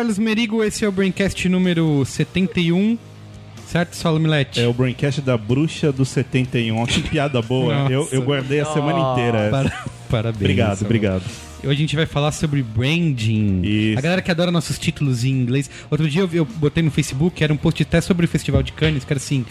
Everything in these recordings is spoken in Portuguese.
Carlos Merigo, esse é o Braincast número 71. Certo, Saulo Milete? É o Braincast da Bruxa do 71. Olha que piada boa. Eu, eu guardei a semana inteira. essa. Para- Parabéns. Obrigado, obrigado. Hoje a gente vai falar sobre branding. Isso. A galera que adora nossos títulos em inglês. Outro dia eu, eu botei no Facebook, era um post até sobre o Festival de Cannes, que era assim...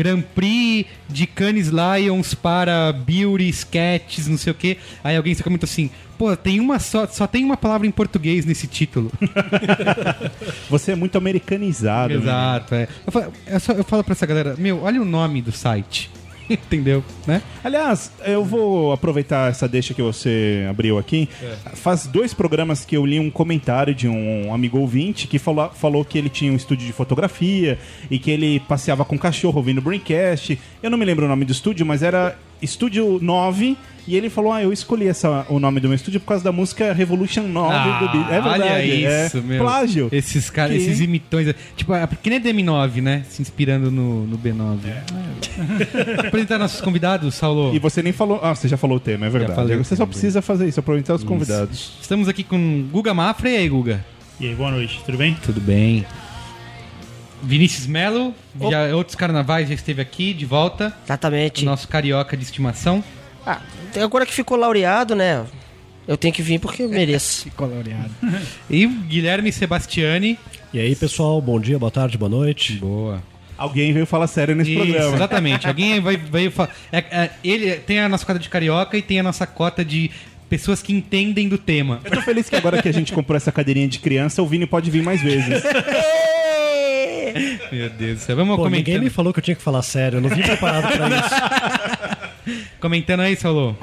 Grand Prix de Cannes Lions para Beauty Sketches, não sei o quê. Aí alguém só comentou assim, pô, tem uma só, só tem uma palavra em português nesse título. Você é muito americanizado. né? Exato, é. Eu falo, eu, só- eu falo pra essa galera, meu, olha o nome do site. Entendeu? Né? Aliás, eu vou aproveitar essa deixa que você abriu aqui. Faz dois programas que eu li um comentário de um amigo ouvinte que falou, falou que ele tinha um estúdio de fotografia e que ele passeava com cachorro ouvindo Braincast. Eu não me lembro o nome do estúdio, mas era Estúdio 9. E ele falou: Ah, eu escolhi essa, o nome do meu estúdio por causa da música Revolution 9 do Beatles. É verdade. Ah, olha isso, é meu. plágio. Esses caras, Que- esses imitões. Tipo, é que nem DM9, né? Se inspirando no, no B9. É. Apresentar nossos convidados, Saulo. E você nem falou. Ah, você já falou o tema, é verdade. falei você só precisa fazer isso, aproveitar os convidados. Estamos aqui com Guga Mafra. E aí, Guga? E aí, boa noite, tudo bem? Tudo bem? Vinícius Melo, já, outros carnavais já esteve aqui, de volta. Exatamente. Nosso carioca de estimação. Ah, agora que ficou laureado, né? Eu tenho que vir porque eu mereço. Ficou laureado. e Guilherme Sebastiani. E aí, pessoal, bom dia, boa tarde, boa noite. Boa. Alguém veio falar sério nesse Isso, programa. exatamente. Alguém vai, veio falar. É, é, ele tem a nossa cota de carioca e tem a nossa cota de pessoas que entendem do tema. Eu tô feliz que agora que a gente comprou essa cadeirinha de criança, o Vini pode vir mais vezes. Meu Deus do céu. Vamos Pô, ninguém comentando, me falou que eu tinha que falar sério, eu não vim preparado pra isso. comentando aí, Saulo.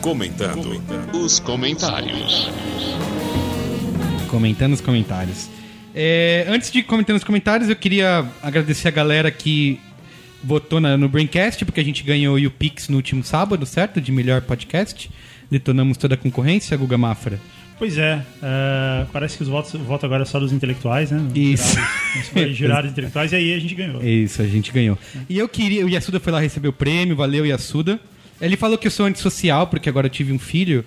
Comentando os comentários. Comentando os comentários. É, antes de comentar nos comentários, eu queria agradecer a galera que votou na- no Braincast, porque a gente ganhou o Pix no último sábado, certo? De melhor podcast. Detonamos toda a concorrência, Guga Mafra. Pois é, é, parece que os votos, o voto agora é só dos intelectuais, né? Isso. Jurados, jurados intelectuais, e aí a gente ganhou. Isso, a gente ganhou. E eu queria. O Yasuda foi lá receber o prêmio, valeu, Yasuda. Ele falou que eu sou antissocial, porque agora eu tive um filho.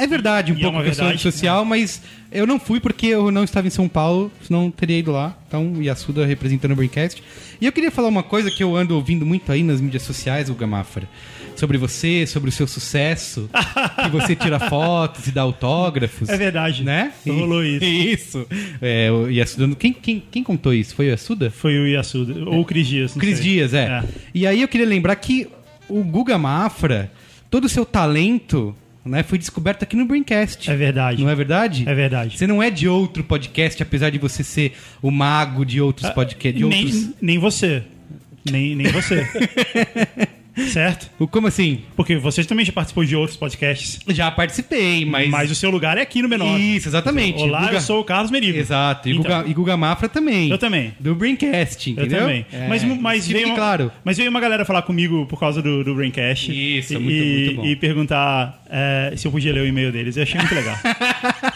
É verdade, um E é pouco uma que eu sou verdade, antissocial, mas eu não fui porque eu não estava em São Paulo, senão teria ido lá. Então, o Yasuda representando o Braincast. E eu queria falar uma coisa que eu ando ouvindo muito aí nas mídias sociais, o Gamafra. Sobre você, sobre o seu sucesso, que você tira fotos e dá autógrafos. É verdade. Né? Rolou isso. Isso. É, o Yasuda. Quem, quem, quem contou isso? Foi o Yasuda? Foi o Yasuda, ou o Cris Dias. Cris sei. Dias, é. E aí eu queria lembrar que o Guga Mafra, todo o seu talento, né, foi descoberto aqui no Braincast. É verdade. Não é verdade? É verdade. Você não é de outro podcast, apesar de você ser o mago de outros podcasts. De Ah, nem, outros... nem você. Nem, nem você. certo? O- Como assim? Porque você também já participou de outros podcasts. Já participei, mas. Mas, o seu lugar é aqui no Menor. Isso, exatamente. Olá, Guga- eu sou o Carlos Merigo. Exato. E, Então, Guga, e Guga Mafra também. Eu também. Do Braincast, Eu entendeu? também. É, Mas, mas, veio uma, claro. mas veio uma galera falar comigo por causa do, do Braincast. Isso, e, muito- muito bom. E perguntar é, se eu podia ler o e-mail deles. Eu achei muito legal.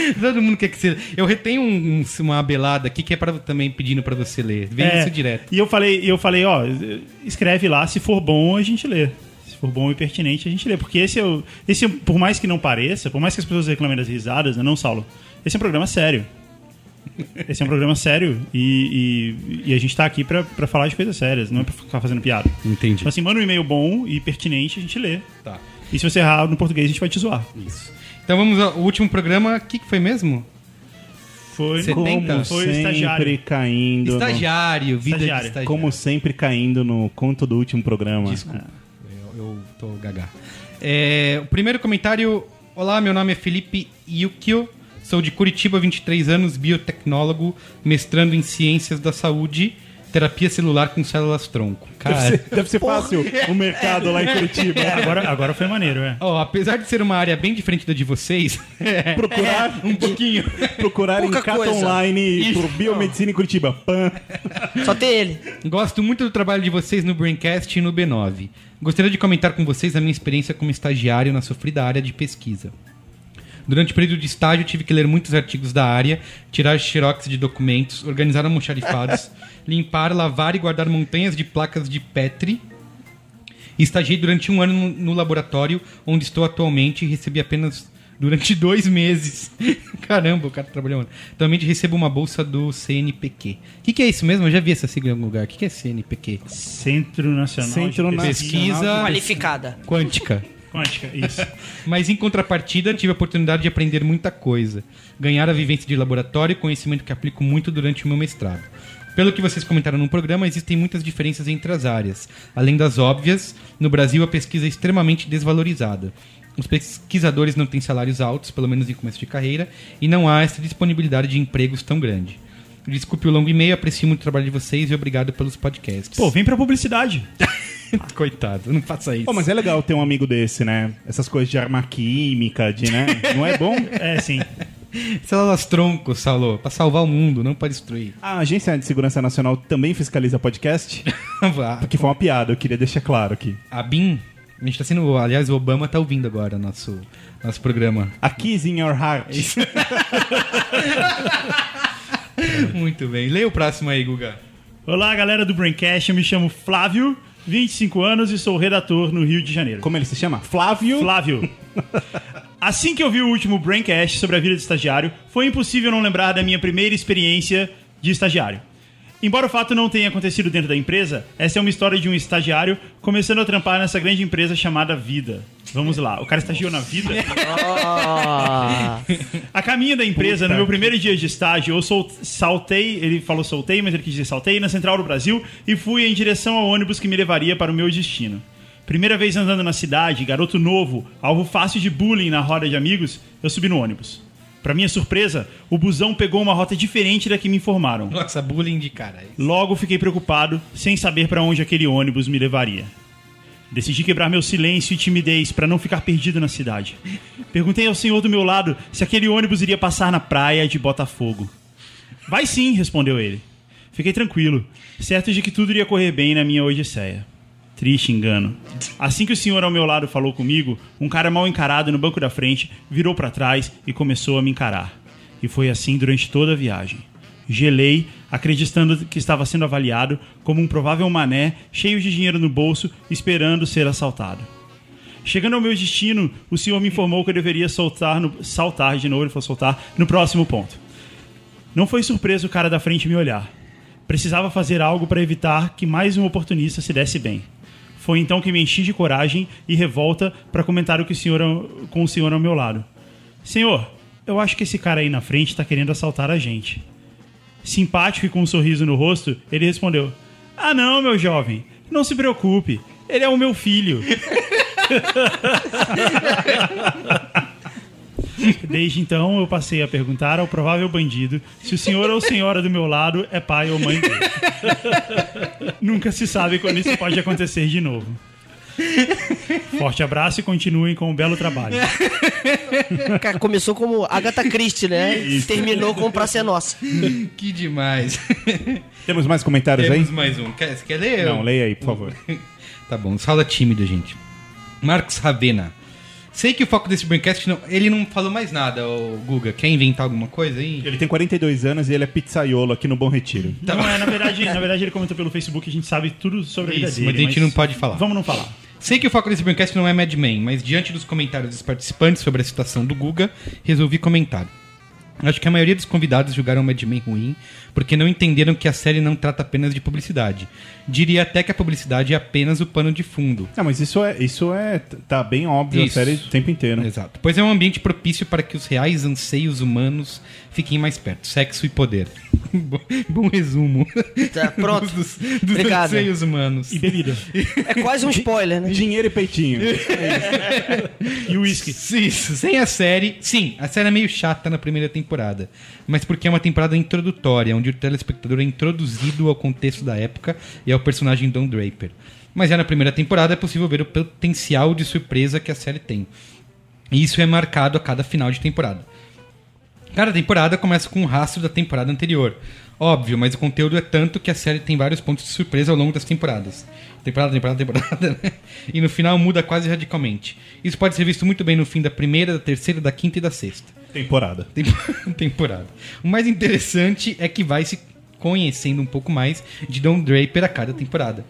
Todo mundo quer que você. Eu retenho um- um- uma abelada aqui que é para também pedindo pra você ler. Vem É, isso direto. E eu falei, eu falei, ó, escreve lá, se for bom, a gente lê. Se for bom e pertinente, a gente lê. Porque esse é o. Esse, é- por mais que não pareça, por mais que as pessoas reclamem das risadas, né, não, Saulo? Esse é um programa sério. Esse é um programa sério e, e- e a gente tá aqui pra, pra falar de coisas sérias, não é pra ficar fazendo piada. Entendi. Então, assim, manda um e-mail bom e pertinente, a gente lê. Tá. E se você errar no português, a gente vai te zoar. Isso. Então vamos ao último programa. O que, que foi mesmo? Foi, 70? Como foi sempre estagiário. caindo. no- Estagiário, vida Estagiário. de estagiário. Como sempre caindo no conto do último programa. Desculpa, eu, eu tô gaga. É, o primeiro comentário. Olá, meu nome é Felipe Yukio, Sou de Curitiba, 23 anos, biotecnólogo, mestrando em ciências da saúde, terapia celular com células tronco. Deve Cara, ser, deve ser fácil o mercado lá em Curitiba. É, agora, agora foi maneiro, é. ó, apesar de ser uma área bem diferente da de vocês, Procurar, um pouquinho. procurar em Cata coisa. Online Isso. por Biomedicina em Curitiba. Pan. Só tem ele. Gosto muito do trabalho de vocês no Braincast e no B9. Gostaria de comentar com vocês a minha experiência como estagiário na sofrida área de pesquisa. Durante o período de estágio, tive que ler muitos artigos da área, tirar xerox de documentos, organizar almoxarifados, limpar, lavar e guardar montanhas de placas de Petri. Estagiei durante um ano no, laboratório, onde estou atualmente e recebi apenas durante dois meses. Caramba, o cara trabalhou. ano. Atualmente recebo uma bolsa do CNPq. O que, que é isso mesmo? Eu já vi essa sigla em algum lugar. O que, que é CNPq? Centro Nacional Centro de Na- Pesquisa Qualificada. quântica. Quântica, isso. Mas em contrapartida, tive a oportunidade de aprender muita coisa. Ganhar a vivência de laboratório, conhecimento que aplico muito durante o meu mestrado. Pelo que vocês comentaram no programa, existem muitas diferenças entre as áreas. Além das óbvias, no Brasil a pesquisa é extremamente desvalorizada. Os pesquisadores não têm salários altos, pelo menos em começo de carreira, e não há essa disponibilidade de empregos tão grande. Desculpe o longo e-mail, aprecio muito o trabalho de vocês e obrigado pelos podcasts. Pô, vem pra publicidade. coitado, não faça isso. Pô, mas é legal ter um amigo desse, né? Essas coisas de arma química, de, né? Não é bom? É, sim. Células troncos, Salô, pra salvar o mundo, não pra destruir. A Agência de Segurança Nacional também fiscaliza podcast? Porque foi uma piada, eu queria deixar claro aqui. a BIM, a gente tá sendo. Aliás, o Obama tá ouvindo agora nosso, nosso programa. A Kiss in Your Heart. Muito bem. Leia o próximo aí, Guga. Olá, galera do Braincast. Eu me chamo Flávio, 25 anos e sou redator no Rio de Janeiro. Como ele se chama? Flávio. Flávio. Assim que eu vi o último Braincast sobre a vida de estagiário, foi impossível não lembrar da minha primeira experiência de estagiário. Embora o fato não tenha acontecido dentro da empresa, essa é uma história de um estagiário começando a trampar nessa grande empresa chamada Vida. Vamos lá, o cara estagiou na Vida? A caminho da empresa, no meu primeiro dia de estágio, eu sol- saltei, ele falou soltei, mas ele quis dizer saltei, na Central do Brasil e fui em direção ao ônibus que me levaria para o meu destino. Primeira vez andando na cidade, garoto novo, alvo fácil de bullying na roda de amigos, eu subi no ônibus. Para minha surpresa, o busão pegou uma rota diferente da que me informaram. Nossa, bullying de cara. Logo fiquei preocupado, sem saber para onde aquele ônibus me levaria. Decidi quebrar meu silêncio e timidez para não ficar perdido na cidade. Perguntei ao senhor do meu lado se aquele ônibus iria passar na praia de Botafogo. Vai sim, respondeu ele. Fiquei tranquilo, certo de que tudo iria correr bem na minha odisseia. Triste engano. Assim que o senhor ao meu lado falou comigo, um cara mal encarado no banco da frente virou para trás e começou a me encarar. E foi assim durante toda a viagem. Gelei, acreditando que estava sendo avaliado como um provável mané cheio de dinheiro no bolso, esperando ser assaltado. Chegando ao meu destino, o senhor me informou que eu deveria soltar no- saltar de novo, ele falou soltar, no próximo ponto. Não foi surpresa o cara da frente me olhar. Precisava fazer algo para evitar que mais um oportunista se desse bem. Foi então que me enchi de coragem e revolta para comentar o que o senhor com o senhor ao meu lado. Senhor, eu acho que esse cara aí na frente está querendo assaltar a gente. Simpático e com um sorriso no rosto, ele respondeu: Ah, não, meu jovem, não se preocupe, ele é o meu filho. Desde então, eu passei a perguntar ao provável bandido se o senhor ou senhora do meu lado é pai ou mãe dele. Nunca se sabe quando isso pode acontecer de novo. Forte abraço e continuem com o belo trabalho. cara, começou como Agatha Christie, né? Terminou com Praça é Nossa. Que demais. Temos mais comentários Temos aí? mais um. Quer, você quer ler? Não, leia aí, por favor. Tá bom, fala tímido, gente. Marcos Ravena. Sei que o foco desse Braincast não. Ele não falou mais nada, o Guga. Quer inventar alguma coisa aí? Ele tem 42 anos e ele é pizzaiolo aqui no Bom Retiro. Não, é, na verdade, na verdade, ele comentou pelo Facebook, a gente sabe tudo sobre a vida Isso, dele. mas a gente não pode falar. Vamos não falar. Sei que o foco desse Braincast não é Mad Men, mas diante dos comentários dos participantes sobre a situação do Guga, resolvi comentar. Acho que a maioria dos convidados julgaram Mad Men ruim porque não entenderam que a série não trata apenas de publicidade. Diria até que a publicidade é apenas o pano de fundo. Não, mas isso é, isso é. Tá bem óbvio Isso. a série o tempo inteiro. Exato. Pois é um ambiente propício para que os reais anseios humanos fiquem mais perto. Sexo e poder. bom, bom resumo. Tá, pronto. dos, dos Obrigado. anseios humanos. E bebida. É quase um spoiler, né? Dinheiro e peitinho. E uísque. Isso, sem a série. Sim, a série é meio chata na primeira temporada. Mas porque é uma temporada introdutória, onde o telespectador é introduzido ao contexto da época e ao personagem Don Draper. Mas já na primeira temporada é possível ver o potencial de surpresa que a série tem. E isso é marcado a cada final de temporada. Cada temporada começa com um rastro da temporada anterior. Óbvio, mas o conteúdo é tanto que a série tem vários pontos de surpresa ao longo das temporadas. Temporada, temporada, temporada, né? E no final muda quase radicalmente. Isso pode ser visto muito bem no fim da primeira, da terceira, da quinta e da sexta. Temporada. Tem- temporada. O mais interessante é que vai se conhecendo um pouco mais de Don Draper a cada temporada.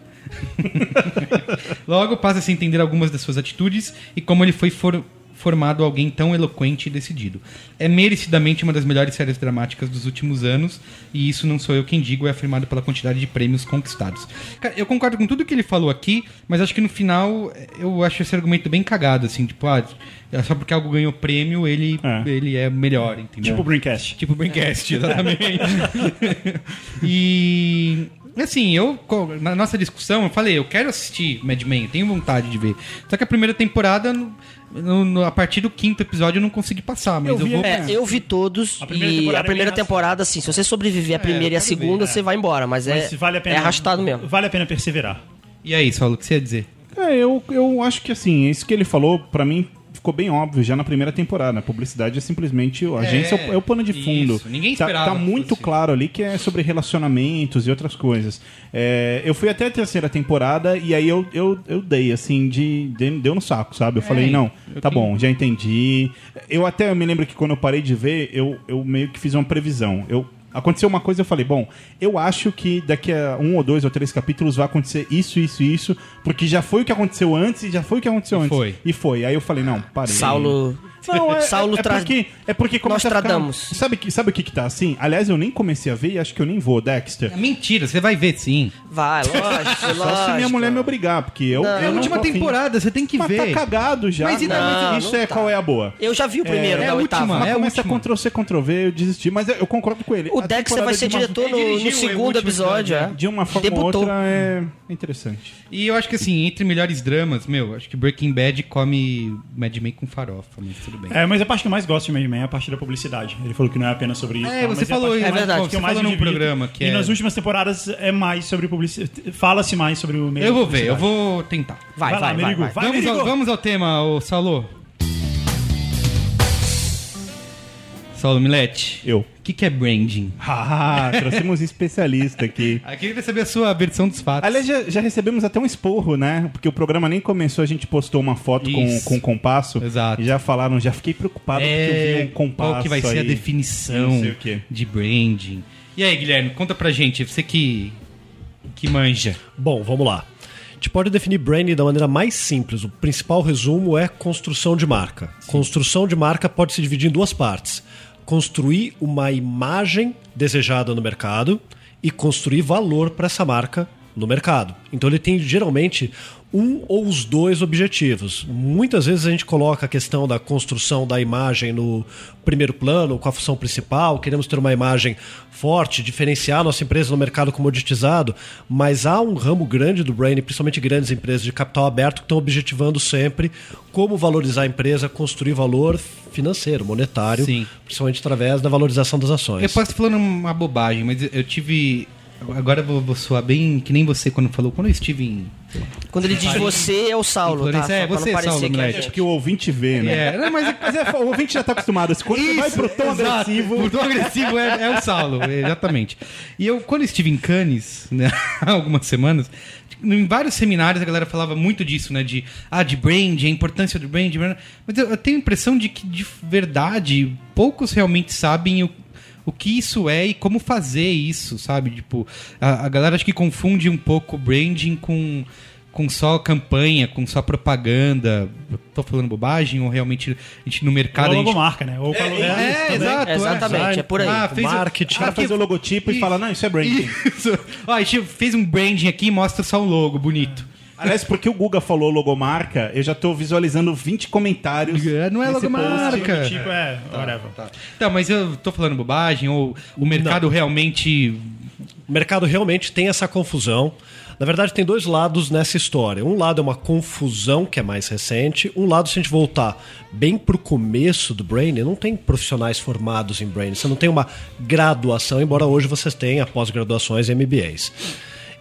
Logo passa a se entender algumas das suas atitudes e como ele foi for- formado alguém tão eloquente e decidido. É merecidamente uma das melhores séries dramáticas dos últimos anos e isso não sou eu quem digo, é afirmado pela quantidade de prêmios conquistados. Cara, eu concordo com tudo que ele falou aqui, mas acho que no final eu acho esse argumento bem cagado, assim, tipo, ah, é só porque algo ganhou prêmio, ele É. ele é melhor, entendeu? Tipo o Braincast. Tipo Braincast, exatamente. e assim, eu na nossa discussão eu falei, eu quero assistir Mad Men, eu tenho vontade de ver. Só que a primeira temporada, no- no- a partir do quinto episódio, eu não consegui passar, mas Eu eu, vi vou. É, eu vi todos A primeira e temporada a é primeira bem temporada, assim, se você sobreviver a primeira e a segunda, ver, você vai embora, mas, Mas é, vale a pena. é arrastado mesmo. Vale a pena perseverar. E aí, Saulo, o que você ia dizer? É, eu, eu acho que assim, isso que ele falou, pra mim, ficou bem óbvio já na primeira temporada. A publicidade é simplesmente. A agência é, o- é o pano de fundo. isso, ninguém Tá- esperava Tá, que muito fosse. claro ali que é sobre relacionamentos e outras coisas. É, eu fui até a terceira temporada e aí eu, eu, eu dei, assim, de. de- Deu no saco, sabe? Eu falei, não, eu tá tenho- bom, já entendi. Eu até me lembro que quando eu parei de ver, eu, eu meio que fiz uma previsão. Eu. Aconteceu uma coisa, eu falei, bom, eu acho que daqui a um ou dois ou três capítulos vai acontecer isso, isso e isso, porque já foi o que aconteceu antes e já foi o que aconteceu E antes. foi. E foi. Aí eu falei, não, parei. Saulo. Não, é, Saulo é, é tra- porque, é porque começa a ficar- Nostradamus. Sabe, que- sabe o que que tá assim? Aliás, eu nem comecei a ver e acho que eu nem vou, Dexter. É mentira, você vai ver sim. Vai, lógico, Só se lógico. minha mulher me obrigar, porque eu. Não. eu É a não última temporada, você tem que Mas ver. tá cagado já. Mas e Não, não, isso não é tá. qual é a boa. Eu já vi o primeiro, é da a oitava. última, Mas é a começa última. Ctrl C, Ctrl V, eu desisti, mas eu, eu concordo com ele. O A Dexter vai ser uma- diretor no, no é segundo episódio, é. De uma forma ou outra é interessante. E eu acho que assim, entre melhores dramas, meu, acho que Breaking Bad come Mad Men com farofa, mas tudo bem. É, mas a parte que eu mais gosto de Mad Men é a parte da publicidade. Ele falou que não é apenas sobre isso. É, tal, você mas falou a parte isso. que eu mais- É verdade. que eu Você mais falou num programa que E é- nas últimas temporadas é mais sobre publicidade. Fala-se mais sobre o meio Eu vou ver, eu vou tentar. Vai, Vai lá, vai, vai, vai. vai. vamos, ao, vamos ao tema, ô Saulo. Saulo Milete, Eu. o que, que é branding? Ah, trouxemos um especialista aqui. Ah, queria saber a sua versão dos fatos. Aliás, já, já recebemos até um esporro, né? Porque o programa nem começou, a gente postou uma foto com, com compasso. Exato. E já falaram, já fiquei preocupado porque eu vi um compasso qual que vai ser a aí. definição de branding? E aí, Guilherme, conta pra gente, você que, que manja. Bom, vamos lá. A gente pode definir branding da maneira mais simples. O principal resumo é construção de marca. Construção de marca pode se dividir em duas partes: construir uma imagem desejada no mercado e construir valor para essa marca no mercado. Então ele tem geralmente um ou os dois objetivos. Muitas vezes a gente coloca a questão da construção da imagem no primeiro plano, com a função principal, queremos ter uma imagem forte, diferenciar nossa empresa no mercado comoditizado, mas há um ramo grande do branding, principalmente grandes empresas de capital aberto, que estão objetivando sempre como valorizar a empresa, construir valor financeiro, monetário, Sim. principalmente através da valorização das ações. Eu posso estar falando uma bobagem, mas eu tive. Agora eu vou, vou soar bem que nem você quando falou. Quando eu estive em. Quando ele diz você, é o Saulo, tá? Florença, é, você, não parecer Saulo, que é. Que o ouvinte vê, né? É, não, mas Mas é, o ouvinte já tá acostumado. Quando você vai pro tom exato. agressivo. O tom agressivo é, é o Saulo, exatamente. E eu, quando estive em Cannes, né, há algumas semanas, em vários seminários a galera falava muito disso, né? De, ah, de brand, a importância do brand. Mas eu, eu tenho a impressão de que, de verdade, poucos realmente sabem o, o que isso é e como fazer isso, sabe? Tipo, a, a galera acho que confunde um pouco branding com com só campanha, com só propaganda. Tô falando bobagem ou realmente a gente no mercado Ou a gente logomarca, né? Ou com a logo- é, também. exato. Exatamente, é por aí. Ah, fez o- Marketing. O cara faz o logotipo e Isso. fala, não, isso é branding. Isso. Ó, a gente fez um branding aqui e mostra só o logo bonito. Aliás, porque o Guga falou logomarca, eu já tô visualizando 20 comentários. É, não é nesse logomarca. post. Tipo, é, whatever. Tá, mas eu tô falando bobagem ou o mercado realmente. O mercado realmente tem essa confusão. Na verdade, tem dois lados nessa história. Um lado é uma confusão que é mais recente. Um lado, se a gente voltar bem pro começo do Brain, não tem profissionais formados em Brain. Você não tem uma graduação, embora hoje vocês tenham pós-graduações e MBAs.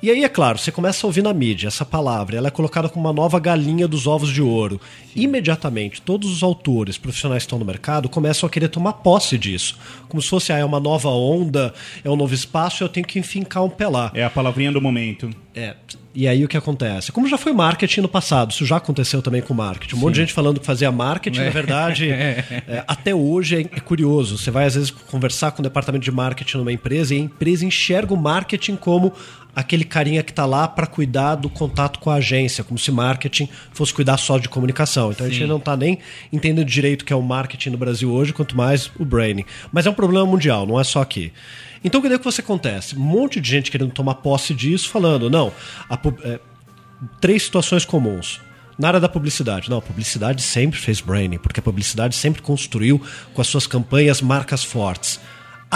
E aí, é claro, você começa a ouvir na mídia essa palavra, ela é colocada como uma nova galinha dos ovos de ouro. Imediatamente, todos os autores profissionais que estão no mercado começam a querer tomar posse disso. Como se fosse, ah, é uma nova onda, é um novo espaço, eu tenho que enfincar um lá. É a palavrinha do momento. É. E aí o que acontece? Como já foi marketing no passado, isso já aconteceu também com marketing. Um monte de gente falando que fazia marketing, na verdade, é, até hoje é, é curioso. Você vai às vezes conversar com o departamento de marketing numa empresa e a empresa enxerga o marketing como aquele carinha que está lá para cuidar do contato com a agência, como se marketing fosse cuidar só de comunicação. Então a gente não está nem entendendo direito o que é o marketing no Brasil hoje, quanto mais o branding. Mas é um problema mundial, não é só aqui. Então o que é que você acontece? Um monte de gente querendo tomar posse disso, falando, não, a é, três situações comuns. Na área da publicidade, não, a publicidade sempre fez branding, porque a publicidade sempre construiu com as suas campanhas marcas fortes.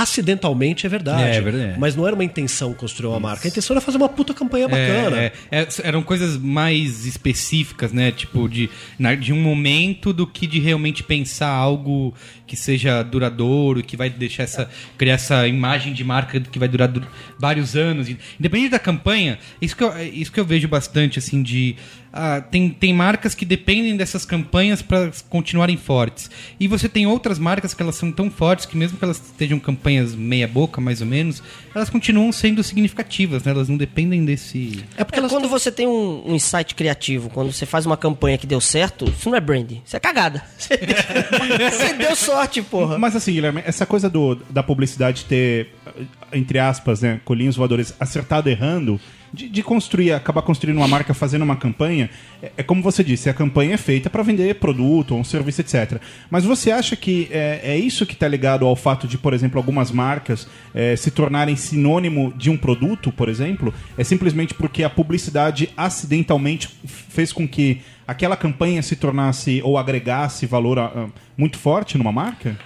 Acidentalmente é verdade, É, é verdade. mas não era uma intenção construir uma marca, a intenção era fazer uma puta campanha bacana. É, é, é, eram coisas mais específicas, né? Tipo, de, na- de um momento do que de realmente pensar algo que seja duradouro, que vai deixar essa. criar essa imagem de marca que vai durar du- vários anos. Independente da campanha, isso que eu, é isso que eu vejo bastante, assim, de. Ah, tem, tem marcas que dependem dessas campanhas para continuarem fortes. E você tem outras marcas que elas são tão fortes que, mesmo que elas estejam campanhas meia-boca, mais ou menos, elas continuam sendo significativas, né? Elas não dependem desse. É porque É, quando você tem um, um insight criativo, quando você faz uma campanha que deu certo, isso não é branding, isso é cagada. Você deu sorte, porra. Mas assim, Guilherme, essa coisa do, da publicidade ter, entre aspas, né, colinhos voadores, acertado errando, de, de construir, acabar construindo uma marca fazendo uma campanha, é, é como você disse, a campanha é feita para vender produto ou um serviço, etc. Mas você acha que é, é isso que está ligado ao fato de, por exemplo, algumas marcas é, se tornarem sinônimo de um produto, por exemplo? É simplesmente porque a publicidade acidentalmente fez com que aquela campanha se tornasse ou agregasse valor ah, muito forte numa marca?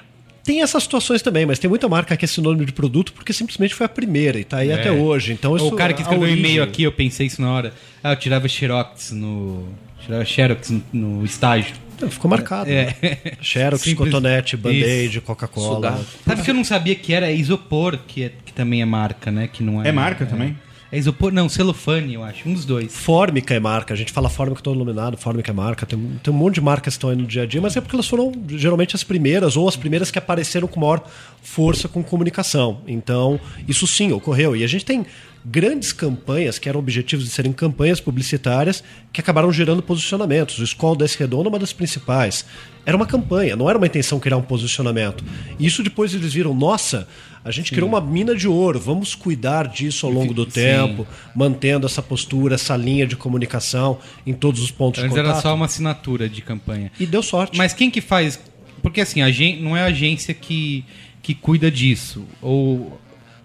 Tem essas situações também, mas tem muita marca que é sinônimo de produto porque simplesmente foi a primeira e tá aí até hoje. Então isso o cara que a escreveu um origem- e-mail aqui, eu pensei isso na hora. Ah, eu tirava Xerox no. Tirava Xerox no, no estágio. Ficou marcado. É. né? Xerox, Simples- Cotonete, Band-Aid. Coca-Cola. Sabe que eu não sabia que era isopor, que, é- que também é marca, né? Que não é, É marca também? É isopor, não, celofane, eu acho. Um dos dois. Fórmica é marca, a gente fala Fórmica todo iluminado, Fórmica é marca, tem, tem um monte de marcas que estão aí no dia a dia, mas é porque elas foram geralmente as primeiras, ou as primeiras que apareceram com maior força com comunicação. Então, isso sim ocorreu. E a gente tem grandes campanhas que eram objetivos de serem campanhas publicitárias que acabaram gerando posicionamentos. O Escola da Redonda é uma das principais. Era uma campanha, não era uma intenção criar um posicionamento. Isso depois eles viram, nossa, a gente criou uma mina de ouro, vamos cuidar disso ao longo do Sim. tempo, mantendo essa postura, essa linha de comunicação em todos os pontos Antes de era contato. só uma assinatura de campanha. E deu sorte. Mas quem que faz? Porque assim, a gen- não é a agência que, que cuida disso. Ou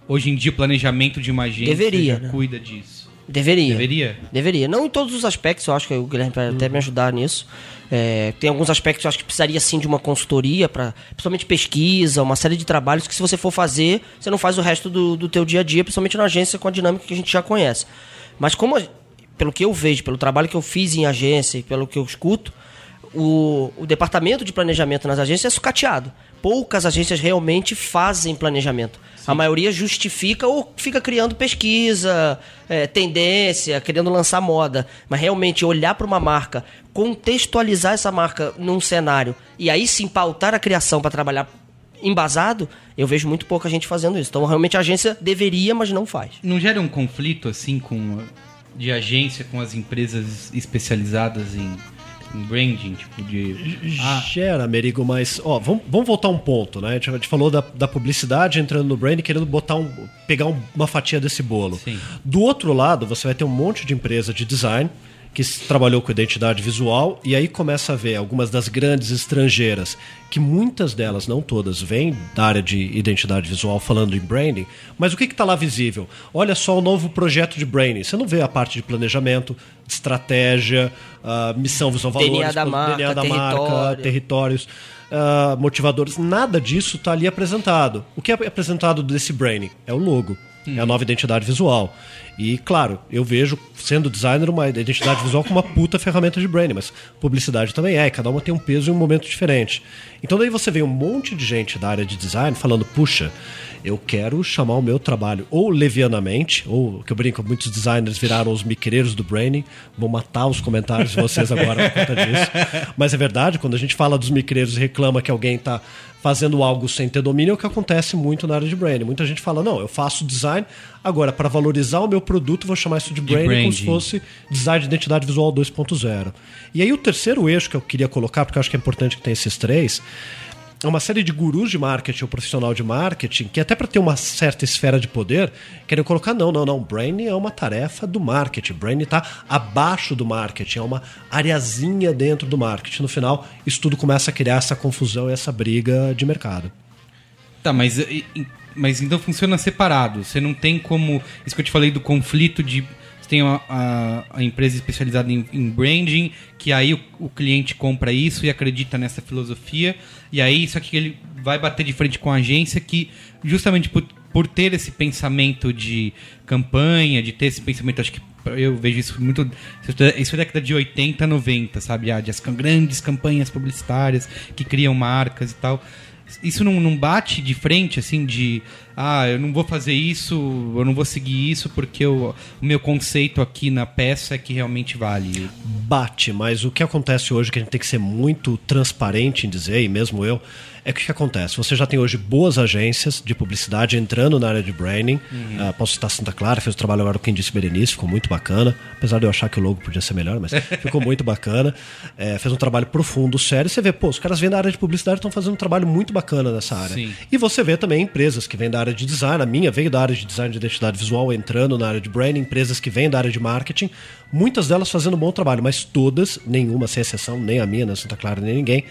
hoje em dia o planejamento de uma agência Deveria, já né? cuida disso. Deveria. Deveria? Deveria. Não em todos os aspectos, eu acho que o Guilherme vai até me ajudar nisso. É, tem alguns aspectos que eu acho que precisaria sim de uma consultoria, pra, principalmente pesquisa, uma série de trabalhos que se você for fazer, você não faz o resto do, do teu dia a dia, principalmente na agência com a dinâmica que a gente já conhece. Mas como, pelo que eu vejo, pelo trabalho que eu fiz em agência e pelo que eu escuto, o, o departamento de planejamento nas agências é sucateado. Poucas agências realmente fazem planejamento. A maioria justifica ou fica criando pesquisa, é, tendência, querendo lançar moda. Mas realmente olhar para uma marca, contextualizar essa marca num cenário e aí sim pautar a criação para trabalhar embasado, eu vejo muito pouca gente fazendo isso. Então realmente a agência deveria, mas não faz. Não gera um conflito assim com de agência com as empresas especializadas em, branding, tipo de ah, Gera, Amerigo, mas ó, vamos, vamos voltar um ponto, né? A gente, a gente falou da, da publicidade entrando no brand querendo botar um, pegar um- uma fatia desse bolo. Sim. Do outro lado, você vai ter um monte de empresa de design que trabalhou com identidade visual, e aí começa a ver algumas das grandes estrangeiras, que muitas delas, não todas, vêm da área de identidade visual falando em branding, mas o que está lá visível? Olha só o novo projeto de branding. Você não vê a parte de planejamento, de estratégia, ah, missão, visão, valores, DNA da marca, DNA da marca, território. territórios, ah, motivadores, nada disso está ali apresentado. O que é apresentado desse branding? É o logo, é a nova identidade visual. E, claro, eu vejo, sendo designer, uma identidade visual como uma puta ferramenta de branding, mas publicidade também é, cada uma tem um peso e um momento diferente. Então daí você vê um monte de gente da área de design falando, puxa, eu quero chamar o meu trabalho ou levianamente, ou que eu brinco, muitos designers viraram os miqueiros do branding, vou matar os comentários de vocês agora por conta disso. Mas é verdade, quando a gente fala dos miqueiros e reclama que alguém está fazendo algo sem ter domínio, é o que acontece muito na área de branding. Muita gente fala, não, eu faço design, agora para valorizar o meu produto, vou chamar isso de branding, como se branding. fosse design de identidade visual 2.0. E aí o terceiro eixo que eu queria colocar, porque eu acho que é importante que tenha esses três, uma série de gurus de marketing ou profissional de marketing que até para ter uma certa esfera de poder querem colocar não, não, não, branding é uma tarefa do marketing, branding está abaixo do marketing, é uma areazinha dentro do marketing. No final, isso tudo começa a criar essa confusão e essa briga de mercado. Tá, mas, mas então funciona separado. Você não tem como. Isso que eu te falei do conflito de. Você tem a, a- a empresa especializada em, em branding, que aí o, o cliente compra isso e acredita nessa filosofia. E aí, isso aqui ele vai bater de frente com a agência que, justamente por, por ter esse pensamento de campanha, de ter esse pensamento, acho que eu vejo isso muito. Isso é década de 80, 90, sabe? Ah, de as grandes campanhas publicitárias que criam marcas e tal. Isso não, não bate de frente, assim, de ah, eu não vou fazer isso, eu não vou seguir isso, porque o, o meu conceito aqui na peça é que realmente vale. bate, mas o que acontece hoje, que a gente tem que ser muito transparente em dizer, e mesmo eu, é que o que acontece? Você já tem hoje boas agências de publicidade entrando na área de branding. Ah, posso citar Santa Clara, fez o trabalho agora com quem disse Berenice, ficou muito bacana. Apesar de eu achar que o logo podia ser melhor, mas ficou muito bacana. É, fez um trabalho profundo, sério. Você vê, pô, os caras vêm da área de publicidade e estão fazendo um trabalho muito bacana nessa área. Sim. E você vê também empresas que vêm da área de design. A minha veio da área de design de identidade visual, entrando na área de branding. Empresas que vêm da área de marketing. Muitas delas fazendo um bom trabalho, mas todas, nenhuma sem exceção, nem a minha, nem a Santa Clara, nem ninguém,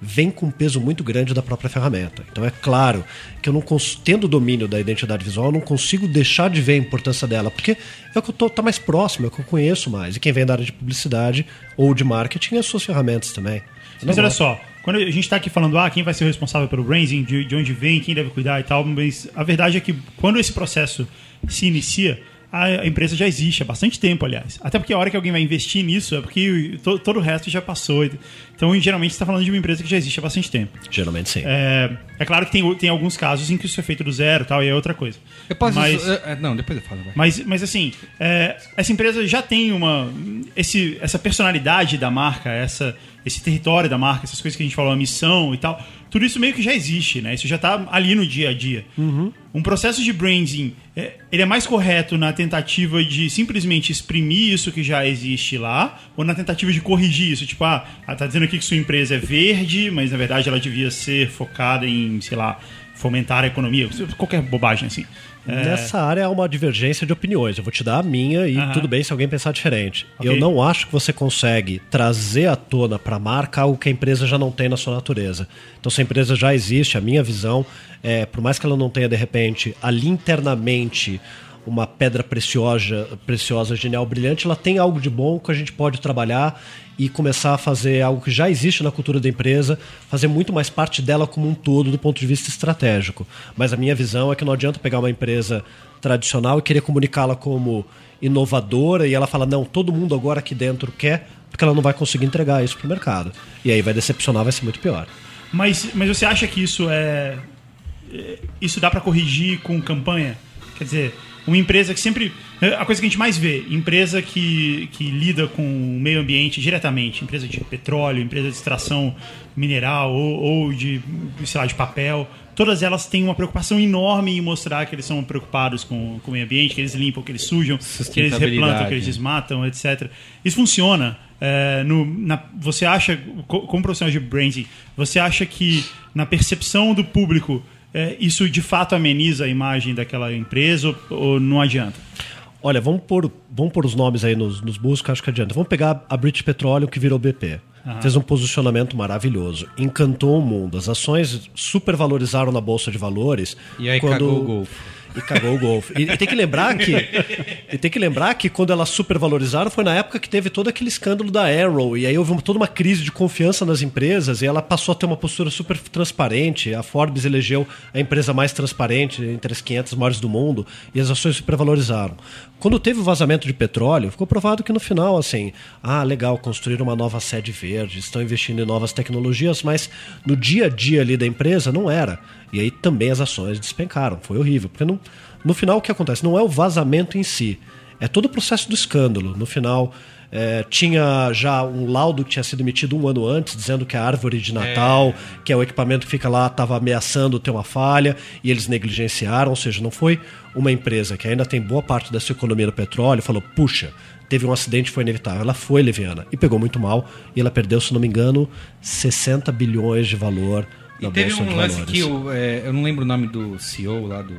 vem com um peso muito grande da própria ferramenta. Então é claro que eu não tendo domínio da identidade visual, eu não consigo deixar de ver a importância dela, porque é o que eu tô tá mais próximo, é o que eu conheço mais. E quem vem da área de publicidade ou de marketing é as suas ferramentas também. Mas olha só, quando a gente está aqui falando, ah, quem vai ser o responsável pelo branding, de, de onde vem, quem deve cuidar e tal, mas a verdade é que quando esse processo se inicia, a empresa já existe há bastante tempo, aliás. Até porque a hora que alguém vai investir nisso é porque to- todo o resto já passou. Então, geralmente, você está falando de uma empresa que já existe há bastante tempo. Geralmente sim. É, é claro que tem, tem alguns casos em que isso é feito do zero e tal, e é outra coisa. Eu posso. Mas- eh, eh, não, depois eu falo. Vai. mas, mas assim, é, essa empresa já tem uma. Esse, essa personalidade da marca, essa, esse território da marca, essas coisas que a gente falou, a missão e tal. Tudo isso meio que já existe, né? Isso já tá ali no dia a dia. Um processo de branding, é, ele é mais correto na tentativa de simplesmente exprimir isso que já existe lá, ou na tentativa de corrigir isso? Tipo, ah, ah, tá dizendo aqui que sua empresa é verde, mas na verdade ela devia ser focada em, sei lá, fomentar a economia. Qualquer bobagem assim. É, Nessa área há uma divergência de opiniões. Eu vou te dar a minha e Aham. tudo bem se alguém pensar diferente. Ok. Eu não acho que você consegue trazer à tona para a marca algo que a empresa já não tem na sua natureza. Então, se a empresa já existe, a minha visão é, por mais que ela não tenha de repente ali internamente uma pedra preciosa, preciosa, genial, brilhante, ela tem algo de bom que a gente pode trabalhar e começar a fazer algo que já existe na cultura da empresa, fazer muito mais parte dela como um todo do ponto de vista estratégico. Mas a minha visão é que não adianta pegar uma empresa tradicional e querer comunicá-la como inovadora e ela fala, não, todo mundo agora aqui dentro quer, porque ela não vai conseguir entregar isso para o mercado. E aí vai decepcionar, vai ser muito pior. Mas, mas você acha que isso é. é- Isso dá pra corrigir com campanha? Quer dizer, uma empresa que sempre. A coisa que a gente mais vê, empresa que, que lida com o meio ambiente diretamente, empresa de petróleo, empresa de extração mineral ou, ou de, sei lá, de papel, todas elas têm uma preocupação enorme em mostrar que eles são preocupados com, com o meio ambiente, que eles limpam, que eles sujam, que eles replantam, que eles desmatam, etc. Isso funciona. É, no, na- você acha, co- como profissional de branding, você acha que na percepção do público é, isso de fato ameniza a imagem daquela empresa ou, ou não adianta? Olha, vamos pôr, vamos pôr os nomes aí nos, nos buscos, acho que adianta. Vamos pegar a British Petroleum, que virou BP. Fez um posicionamento maravilhoso. Encantou o mundo. As ações supervalorizaram na Bolsa de Valores. E aí quando... cagou o Golfo. E cagou o Golf. E, e tem que lembrar que e tem que lembrar que quando elas supervalorizaram foi na época que teve todo aquele escândalo da Arrow e aí houve uma- toda uma crise de confiança nas empresas e ela passou a ter uma postura super transparente. A Forbes elegeu a empresa mais transparente entre as 500 maiores do mundo e as ações supervalorizaram. Quando teve o vazamento de petróleo, ficou provado que no final, assim, ah, legal, construíram uma nova sede verde, estão investindo em novas tecnologias, mas no dia a dia ali da empresa não era. E aí também as ações despencaram. Foi horrível. Porque no, no final o que acontece? Não é o vazamento em si, é todo o processo do escândalo. No final. é, tinha já um laudo que tinha sido emitido um ano antes, dizendo que a árvore de Natal, que é o equipamento que fica lá, estava ameaçando ter uma falha, e eles negligenciaram, ou seja, não foi uma empresa que ainda tem boa parte da sua economia no petróleo, falou, puxa, teve um acidente, foi inevitável. Ela foi leviana e pegou muito mal, e ela perdeu, se não me engano, 60 bilhões de valor na E teve um lance que eu, é, eu não lembro o nome do CEO lá, do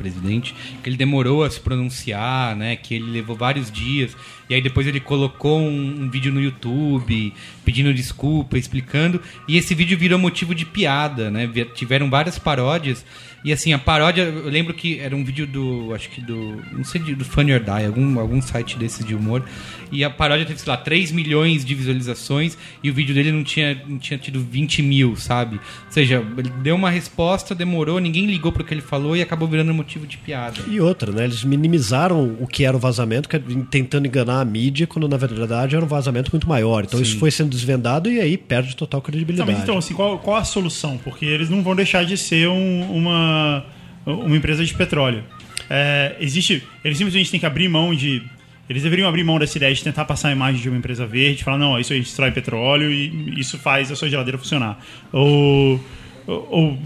presidente, que ele demorou a se pronunciar, né? Que ele levou vários dias. E aí depois ele colocou um, um vídeo no YouTube pedindo desculpa, explicando. E esse vídeo virou motivo de piada, né? Tiveram várias paródias. E assim, a paródia, eu lembro que era um vídeo do, acho que do, não sei, do Funny or Die, algum, algum site desses de humor. E a paródia teve, sei lá, 3 milhões de visualizações e o vídeo dele não tinha, não tinha tido 20 mil, sabe? Ou seja, ele deu uma resposta, demorou, ninguém ligou pro que ele falou e acabou virando motivo de piada. E outra, né? Eles minimizaram o que era o vazamento, que é tentando enganar a mídia, quando na verdade era um vazamento muito maior. Então isso foi sendo desvendado e aí perde total Não, credibilidade. mas então, assim, qual, qual a solução? Porque eles não vão deixar de ser um- uma, uma empresa de petróleo. É, existe. Eles simplesmente têm que abrir mão de. Eles deveriam abrir mão dessa ideia de tentar passar a imagem de uma empresa verde, falar, não, isso a gente extrai petróleo e isso faz a sua geladeira funcionar. Ou. Ou,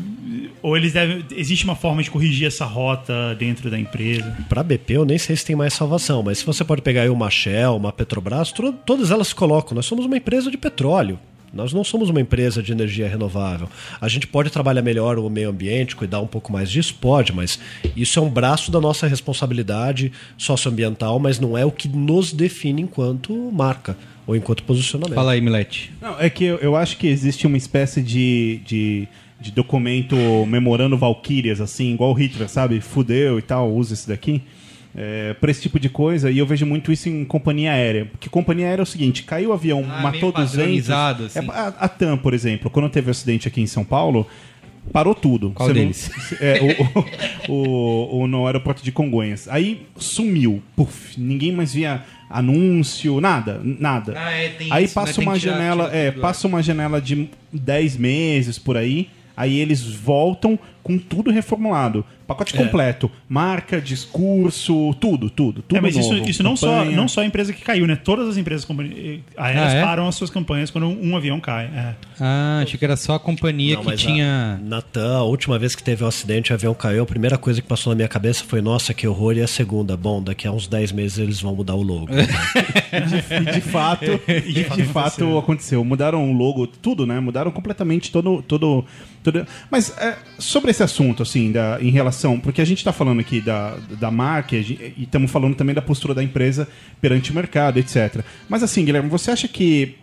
ou eles devem. Existe uma forma de corrigir essa rota dentro da empresa. Para a BP, eu nem sei se tem mais salvação, mas se você pode pegar aí uma Shell, uma Petrobras, tro- todas elas colocam. Nós somos uma empresa de petróleo. Nós não somos uma empresa de energia renovável. A gente pode trabalhar melhor o meio ambiente, cuidar um pouco mais disso? Pode, mas isso é um braço da nossa responsabilidade socioambiental, mas não é o que nos define enquanto marca ou enquanto posicionamento. Fala aí, Milete. Não, é que eu, eu acho que existe uma espécie de, de, de documento memorando Valkyrias, assim, igual o Hitler, sabe? Fudeu e tal, usa esse daqui. É, pra esse tipo de coisa, e eu vejo muito isso em companhia aérea. Porque companhia aérea é o seguinte: caiu o avião, Ah, matou meio 200. padronizado, assim. É, a, a TAM, por exemplo, quando teve o acidente aqui em São Paulo, parou tudo. Qual Você não- deles? é, o, o, o- no aeroporto de Congonhas. Aí sumiu. Puf, ninguém mais via anúncio, nada, nada. Ah, é, tem aí isso, né? passa Tem uma que tirar- janela, tirar é, passa uma janela de 10 meses por aí. Aí eles voltam com tudo reformulado. Pacote completo. Marca, discurso, tudo, tudo. tudo É, mas isso, novo. isso não, só, não só a empresa que caiu, né? Todas as empresas companhi- aéreas Ah, é? param as suas campanhas quando um avião cai. É. Ah, achei que era só a companhia Não, que tinha. A, Natan, a última vez que teve um acidente, o avião caiu, a primeira coisa que passou na minha cabeça foi, nossa, que horror, e a segunda, bom, daqui a uns 10 meses eles vão mudar o logo. E de fato, e de, fato aconteceu. Mudaram o logo, tudo, né? Mudaram completamente todo. todo, todo... Mas é, sobre esse assunto, assim, da, em relação. Porque a gente está falando aqui da, da marca e estamos falando também da postura da empresa perante o mercado, etc. Mas assim, Guilherme, você acha que.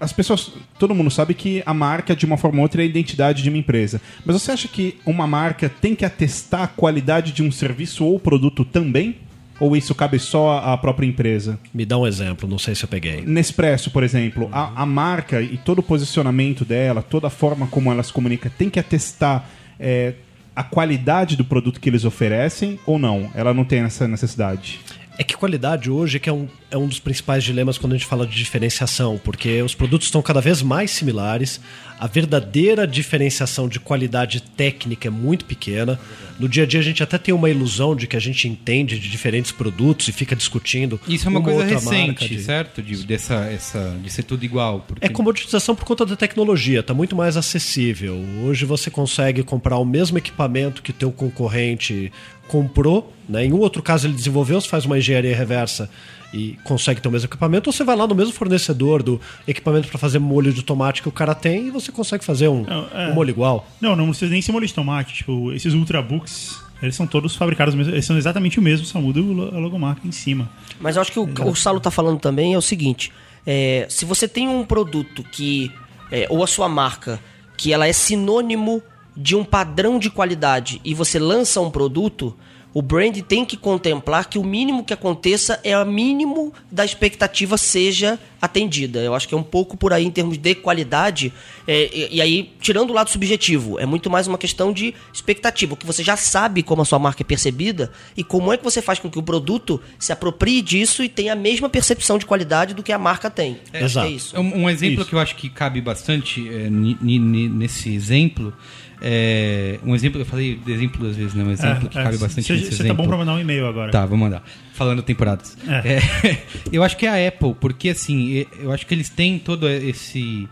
As pessoas. Todo mundo sabe que a marca, de uma forma ou outra, é a identidade de uma empresa. Mas você acha que uma marca tem que atestar a qualidade de um serviço ou produto também? Ou isso cabe só à própria empresa? Me dá um exemplo, não sei se eu peguei. Nespresso, por exemplo, a, a marca e todo o posicionamento dela, toda a forma como ela se comunica, tem que atestar é, a qualidade do produto que eles oferecem ou não? Ela não tem essa necessidade. É que qualidade hoje que é um, é um dos principais dilemas quando a gente fala de diferenciação, porque os produtos estão cada vez mais similares, a verdadeira diferenciação de qualidade técnica é muito pequena. No dia a dia a gente até tem uma ilusão de que a gente entende de diferentes produtos e fica discutindo. Isso é uma, coisa recente, de- certo? De, dessa, essa, de ser tudo igual. Porque... É comoditização por conta da tecnologia, está muito mais acessível. Hoje você consegue comprar o mesmo equipamento que teu concorrente comprou, né? Em um outro caso ele desenvolveu, você faz uma engenharia reversa e consegue ter o mesmo equipamento, ou você vai lá no mesmo fornecedor do equipamento para fazer molho de tomate que o cara tem e você consegue fazer um, Não, é. um molho igual. Não, não precisa nem ser molho de tomate. Tipo, esses ultrabooks Eles são todos fabricados, eles são exatamente o mesmo, só muda a logomarca em cima. Mas eu acho que o, o Saulo tá falando também é o seguinte: é, se você tem um produto que. é, ou a sua marca, que ela é sinônimo de um padrão de qualidade e você lança um produto. O brand tem que contemplar que o mínimo que aconteça é o mínimo da expectativa seja atendida. Eu acho que é um pouco por aí em termos de qualidade. é, e, e aí, tirando o lado subjetivo, é muito mais uma questão de expectativa. O que você já sabe como a sua marca é percebida e como é que você faz com que o produto se aproprie disso e tenha a mesma percepção de qualidade do que a marca tem. Acho que Exato. é isso. Um, um exemplo Isso. que eu acho que cabe bastante é, nesse exemplo. É, um exemplo, eu falei de exemplo duas vezes, né? Um exemplo que É, cabe é, bastante Você nesse você exemplo. tá bom pra mandar um e-mail agora. Tá, vou mandar. Falando temporadas. É. É, eu acho que é a Apple, porque assim, eu acho que eles têm todo esse.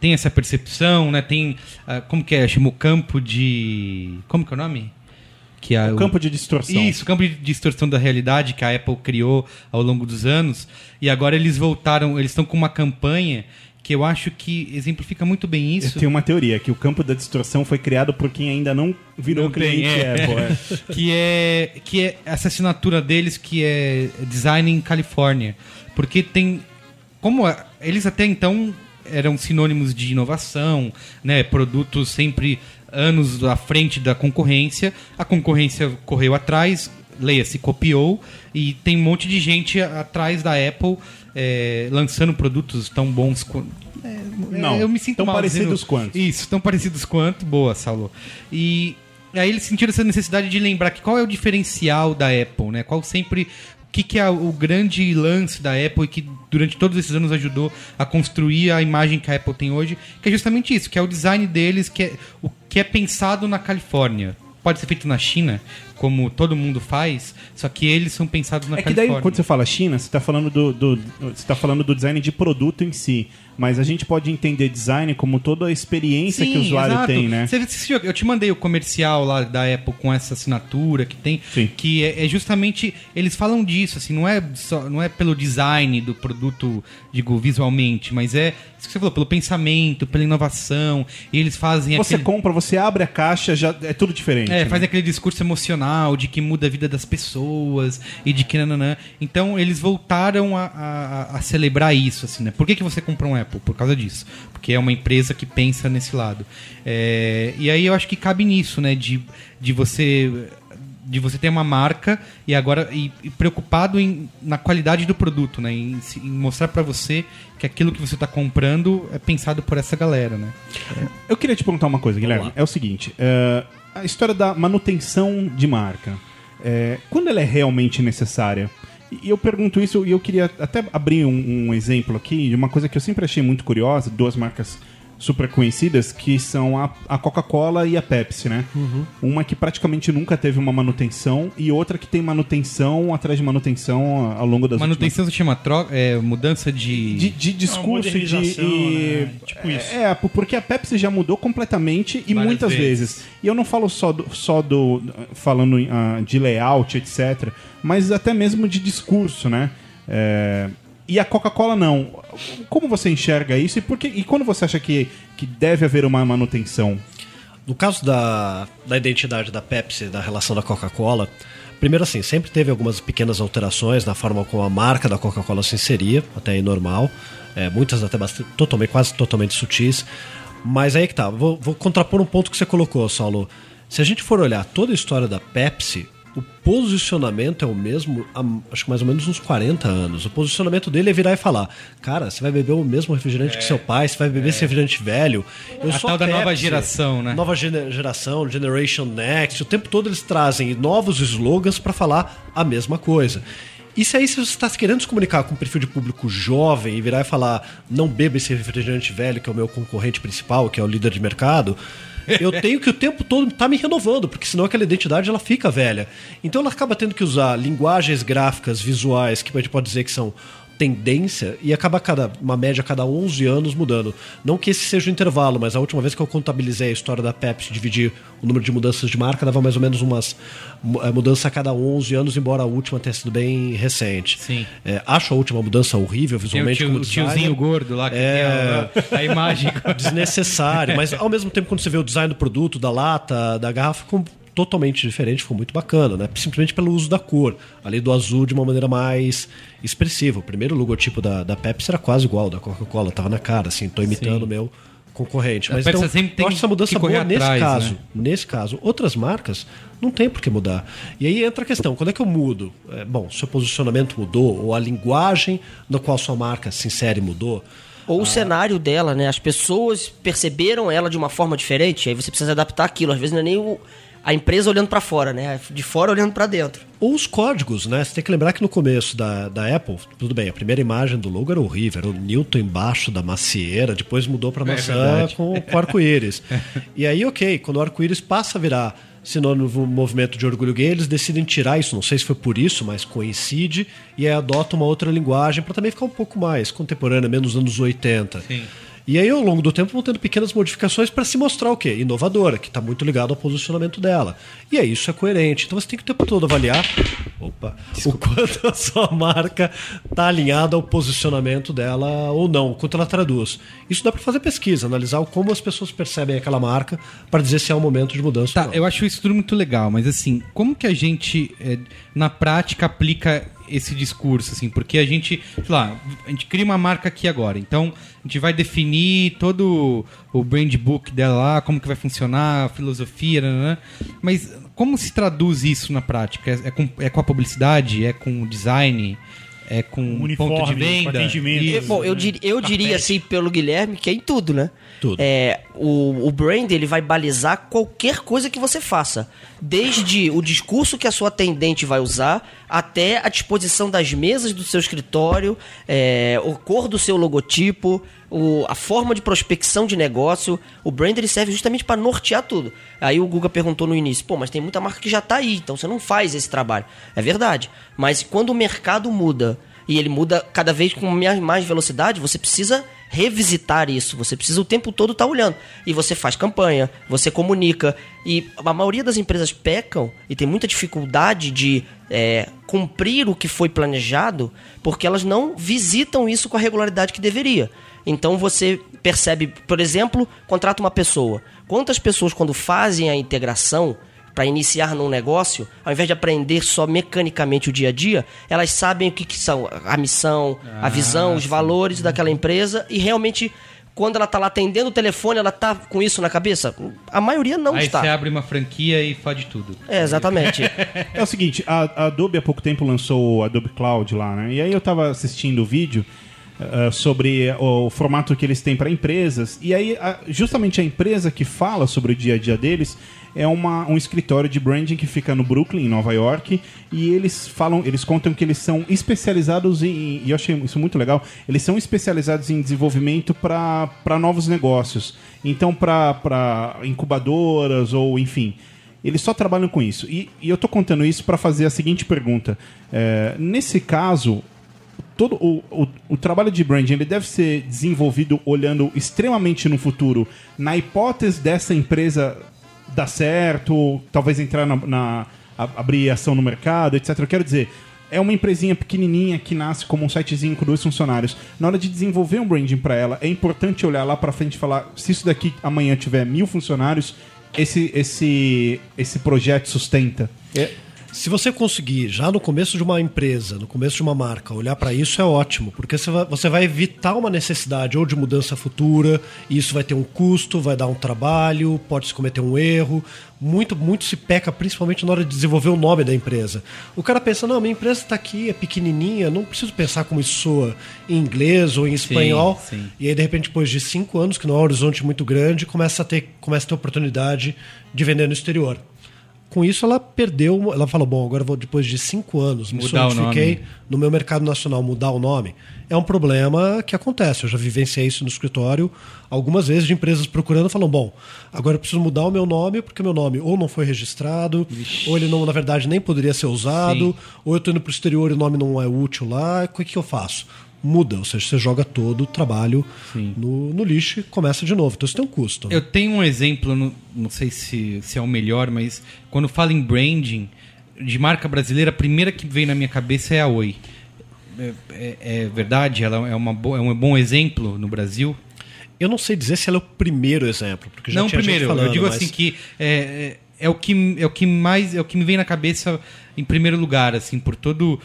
Tem essa percepção, né? Tem. ah, como que é? Chama o campo de. Como que é o nome? Que é O campo de distorção. Isso, o campo de distorção da realidade que a Apple criou ao longo dos anos. E agora eles voltaram, eles estão com uma campanha que eu acho que exemplifica muito bem Eu isso. tenho uma teoria, que o campo da distorção foi criado por quem ainda não virou Não cliente é. Apple. é. que é que é essa assinatura deles que é design em Califórnia porque tem como eles até então eram sinônimos de inovação né produtos sempre anos à frente da concorrência a concorrência correu atrás leia-se copiou e tem um monte de gente atrás da Apple é, lançando produtos tão bons quanto Não, eu me sinto tão mal parecidos dizendo- quanto. Isso, tão parecidos quanto. Boa, Saulo. E aí eles sentiram essa necessidade de lembrar que qual é o diferencial da Apple, né? Qual sempre. O que, que é o grande lance da Apple e que durante todos esses anos ajudou a construir a imagem que a Apple tem hoje, que é justamente isso, que é o design deles, que é o que é pensado na Califórnia. Pode ser feito na China, como todo mundo faz, só que eles são pensados na É que daí, Califórnia. quando você fala China, você está falando do, do- você tá falando do design de produto em si. Mas a gente pode entender design como toda a experiência que o usuário exato. tem, né? Você assistiu- eu te mandei o comercial lá da Apple com essa assinatura que tem, Sim. que é, é justamente eles falam disso, assim, não é só, não é pelo design do produto, digo visualmente, mas é isso que você falou, pelo pensamento, pela inovação. E eles fazem Você aquele compra, você abre a caixa, já é tudo diferente. é, né? faz aquele discurso emocional de que muda a vida das pessoas e de que nananã. Então eles voltaram a, a- a celebrar isso, assim, né? Por que, que você comprou um Apple? Por causa disso. Porque é uma empresa que pensa nesse lado. É, e aí eu acho que cabe nisso, né? De, de você de você ter uma marca e agora e, e preocupado em, na qualidade do produto, né? Em, em mostrar pra você que aquilo que você tá comprando é pensado por essa galera, né? Eu queria te perguntar uma coisa, Guilherme. É o seguinte: é, a história da manutenção de marca. é, quando ela é realmente necessária? E eu pergunto isso e eu queria até abrir um, um exemplo aqui de uma coisa que eu sempre achei muito curiosa, duas marcas super conhecidas, que são a, a Coca-Cola e a Pepsi, né? Uma que praticamente nunca teve uma manutenção e outra que tem manutenção atrás de manutenção ao longo das Manutenção se chama troca, é, mudança de... de, de discurso e de. e- né? Tipo isso. É, p- porque a Pepsi já mudou completamente e Várias muitas vezes. vezes. E eu não falo só do. Só do falando ah, de layout, etc. Mas até mesmo de discurso, né? É, e a Coca-Cola não. Como você enxerga isso e, por que, e quando você acha que, que deve haver uma manutenção? No caso da, da identidade da Pepsi, da relação da Coca-Cola, primeiro assim, sempre teve algumas pequenas alterações na forma como a marca da Coca-Cola se inseria, até aí normal, é, muitas até bastante, totalmente, quase totalmente sutis. Mas aí que tá, vou, vou contrapor um ponto que você colocou, Saulo. Se a gente for olhar toda a história da Pepsi, o posicionamento é o mesmo há acho que mais ou menos uns 40 anos. O posicionamento dele é virar e falar: Cara, você vai beber o mesmo refrigerante que seu pai, você vai beber esse refrigerante velho. Eu A tal da nova Pepsi." geração, né? Nova geração, Generation Next. O tempo todo eles trazem novos slogans para falar a mesma coisa. E se aí se você está querendo se comunicar com um perfil de público jovem e virar e falar não beba esse refrigerante velho, que é o meu concorrente principal, que é o líder de mercado, eu tenho que o tempo todo estar me renovando, porque senão aquela identidade ela fica velha. Então ela acaba tendo que usar linguagens gráficas, visuais, que a gente pode dizer que são tendência e acaba cada uma média a cada 11 anos mudando. Não que esse seja o intervalo, mas a última vez que eu contabilizei a história da Pepsi, dividir o número de mudanças de marca, dava mais ou menos umas eh, mudança a cada 11 anos, embora a última tenha sido bem recente. Sim. É, acho a última mudança horrível Tem o, visualmente tio- o tiozinho gordo lá que É. tem a, a imagem. desnecessário, mas ao mesmo tempo quando você vê o design do produto, da lata, da garrafa, totalmente diferente, ficou muito bacana, né? Simplesmente pelo uso da cor, além do azul de uma maneira mais expressiva. O primeiro logotipo da, da Pepsi era quase igual ao da Coca-Cola, tava na cara, assim, tô imitando o meu concorrente. Mas então, eu acho essa mudança boa nesse atrás, caso. né? Nesse caso, outras marcas não tem por que mudar. E aí entra a questão, quando é que eu mudo? É, bom, seu posicionamento mudou, ou a linguagem na qual sua marca se insere mudou. Ou Ah. o cenário dela, né? As pessoas perceberam ela de uma forma diferente, aí você precisa adaptar aquilo. Às vezes não é nem o- a empresa olhando pra fora, né? De fora olhando pra dentro. Ou os códigos, né? Você tem que lembrar que no começo da, da Apple, tudo bem, a primeira imagem do logo era horrível, era o Newton embaixo da macieira, depois mudou para maçã verdade. com, com arco-íris. e aí, ok, quando o arco-íris passa a virar sinônimo do movimento de orgulho gay, eles decidem tirar isso, não sei se foi por isso, mas coincide, e aí adota uma outra linguagem para também ficar um pouco mais contemporânea, menos anos 80. Sim. E aí, ao longo do tempo, vão tendo pequenas modificações para se mostrar o quê? Inovadora, que está muito ligado ao posicionamento dela. E aí, isso é coerente. Então você tem que o tempo todo avaliar opa, o quanto a sua marca está alinhada ao posicionamento dela ou não, o quanto ela traduz. Isso dá para fazer pesquisa, analisar como as pessoas percebem aquela marca para dizer se é um momento de mudança Tá, ou não. eu acho isso tudo muito legal, mas assim, como que a gente, é, na prática, aplica esse discurso, assim? Porque a gente, sei lá, a gente cria uma marca aqui agora, então a gente vai definir todo o brand book dela lá, como que vai funcionar, a filosofia, né? Mas como se traduz isso na prática? É, é com, é com a publicidade? É com o design? É com Uniforme, ponto de com venda? atendimento. E- E, bom, eu, dir- eu diria assim, pelo Guilherme, que é em tudo, né? Tudo. É, o, o brand, ele vai balizar qualquer coisa que você faça. Desde o discurso que a sua atendente vai usar, até a disposição das mesas do seu escritório, é, o cor do seu logotipo, o- a forma de prospecção de negócio. O brand, ele serve justamente para nortear tudo. Aí o Guga perguntou no início, pô, mas tem muita marca que já tá aí, então você não faz esse trabalho. É verdade. Mas quando o mercado muda, e ele muda cada vez com mais velocidade, você precisa revisitar isso. Você precisa o tempo todo estar olhando. E você faz campanha, você comunica. E a maioria das empresas pecam e tem muita dificuldade de é, cumprir o que foi planejado porque elas não visitam isso com a regularidade que deveria. Então você percebe, por exemplo, contrata uma pessoa. Quantas pessoas, quando fazem a integração, para iniciar num negócio, ao invés de aprender só mecanicamente o dia a dia, elas sabem o que, que são a missão, a visão, os valores daquela empresa e realmente quando ela tá lá atendendo o telefone, ela tá com isso na cabeça? A maioria não Aí está. você abre uma franquia e fode tudo. É, exatamente. É o seguinte, a, a Adobe há pouco tempo lançou o Adobe Cloud lá, né? E aí eu tava assistindo o vídeo ah, sobre o formato que eles têm para empresas. E aí, a- justamente a empresa que fala sobre o dia a dia deles é uma, um escritório de branding que fica no Brooklyn, em Nova York. E eles falam, eles contam que eles são especializados em. E eu achei isso muito legal. Eles são especializados em desenvolvimento para novos negócios. Então, para incubadoras ou enfim. Eles só trabalham com isso. E, e eu tô contando isso para fazer a seguinte pergunta. É, nesse caso, todo o, o, o trabalho de branding ele deve ser desenvolvido olhando extremamente no futuro, na hipótese dessa empresa dar certo, talvez entrar na, na a- abrir ação no mercado, etc. Eu quero dizer, é uma empresinha pequenininha que nasce como um sitezinho com dois funcionários. Na hora de desenvolver um branding para ela, é importante olhar lá para frente e falar: se isso daqui amanhã tiver mil funcionários, esse esse esse projeto sustenta. Se você conseguir, já no começo de uma empresa, no começo de uma marca, olhar para isso é ótimo, porque você vai, evitar uma necessidade ou de mudança futura, e isso vai ter um custo, vai dar um trabalho, pode se cometer um erro. Muito, muito se peca, principalmente na hora de desenvolver o nome da empresa. O cara pensa, não, minha empresa está aqui, é pequenininha, não preciso pensar como isso soa em inglês ou em espanhol. sim. E aí, de repente, depois de cinco anos, que não é um horizonte muito grande, começa a ter, começa a ter oportunidade de vender no exterior. Com isso, ela perdeu. Ela falou: bom, agora vou, depois de cinco anos, me Mudar solidifiquei no meu mercado nacional, mudar o nome. É um problema que acontece. Eu já vivenciei isso no escritório algumas vezes de empresas procurando, falam: bom, agora eu preciso mudar o meu nome, porque meu nome ou não foi registrado, ou ele não, na verdade, nem poderia ser usado, Sim. ou eu estou indo para o exterior e o nome não é útil lá. O que, que eu faço? Muda, ou seja, você joga todo o trabalho no, no lixo e começa de novo. Então isso tem um custo. né? Eu tenho um exemplo, não, não sei se, se é o melhor, mas quando falo em branding de marca brasileira, a primeira que vem na minha cabeça é a Oi. É, é- é verdade? Ela é, uma bo- é um bom exemplo no Brasil? Eu não sei dizer se ela é o primeiro exemplo, porque já não, tinha primeiro, falando, eu digo mas assim que é, é- é o que é o que mais é o que me vem na cabeça em primeiro lugar, assim, por todo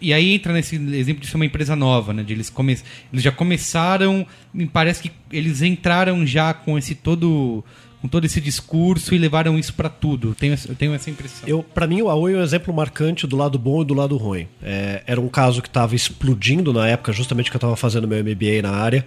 e aí entra nesse exemplo de ser uma empresa nova, né? De eles, come... eles já começaram, me parece que eles entraram já com esse todo com todo esse discurso e levaram isso para tudo. Eu tenho, essa- eu tenho essa impressão. Eu, para mim, o Aoi é um exemplo marcante do lado bom e do lado ruim. É, era um caso que estava explodindo na época, justamente que eu estava fazendo meu MBA na área.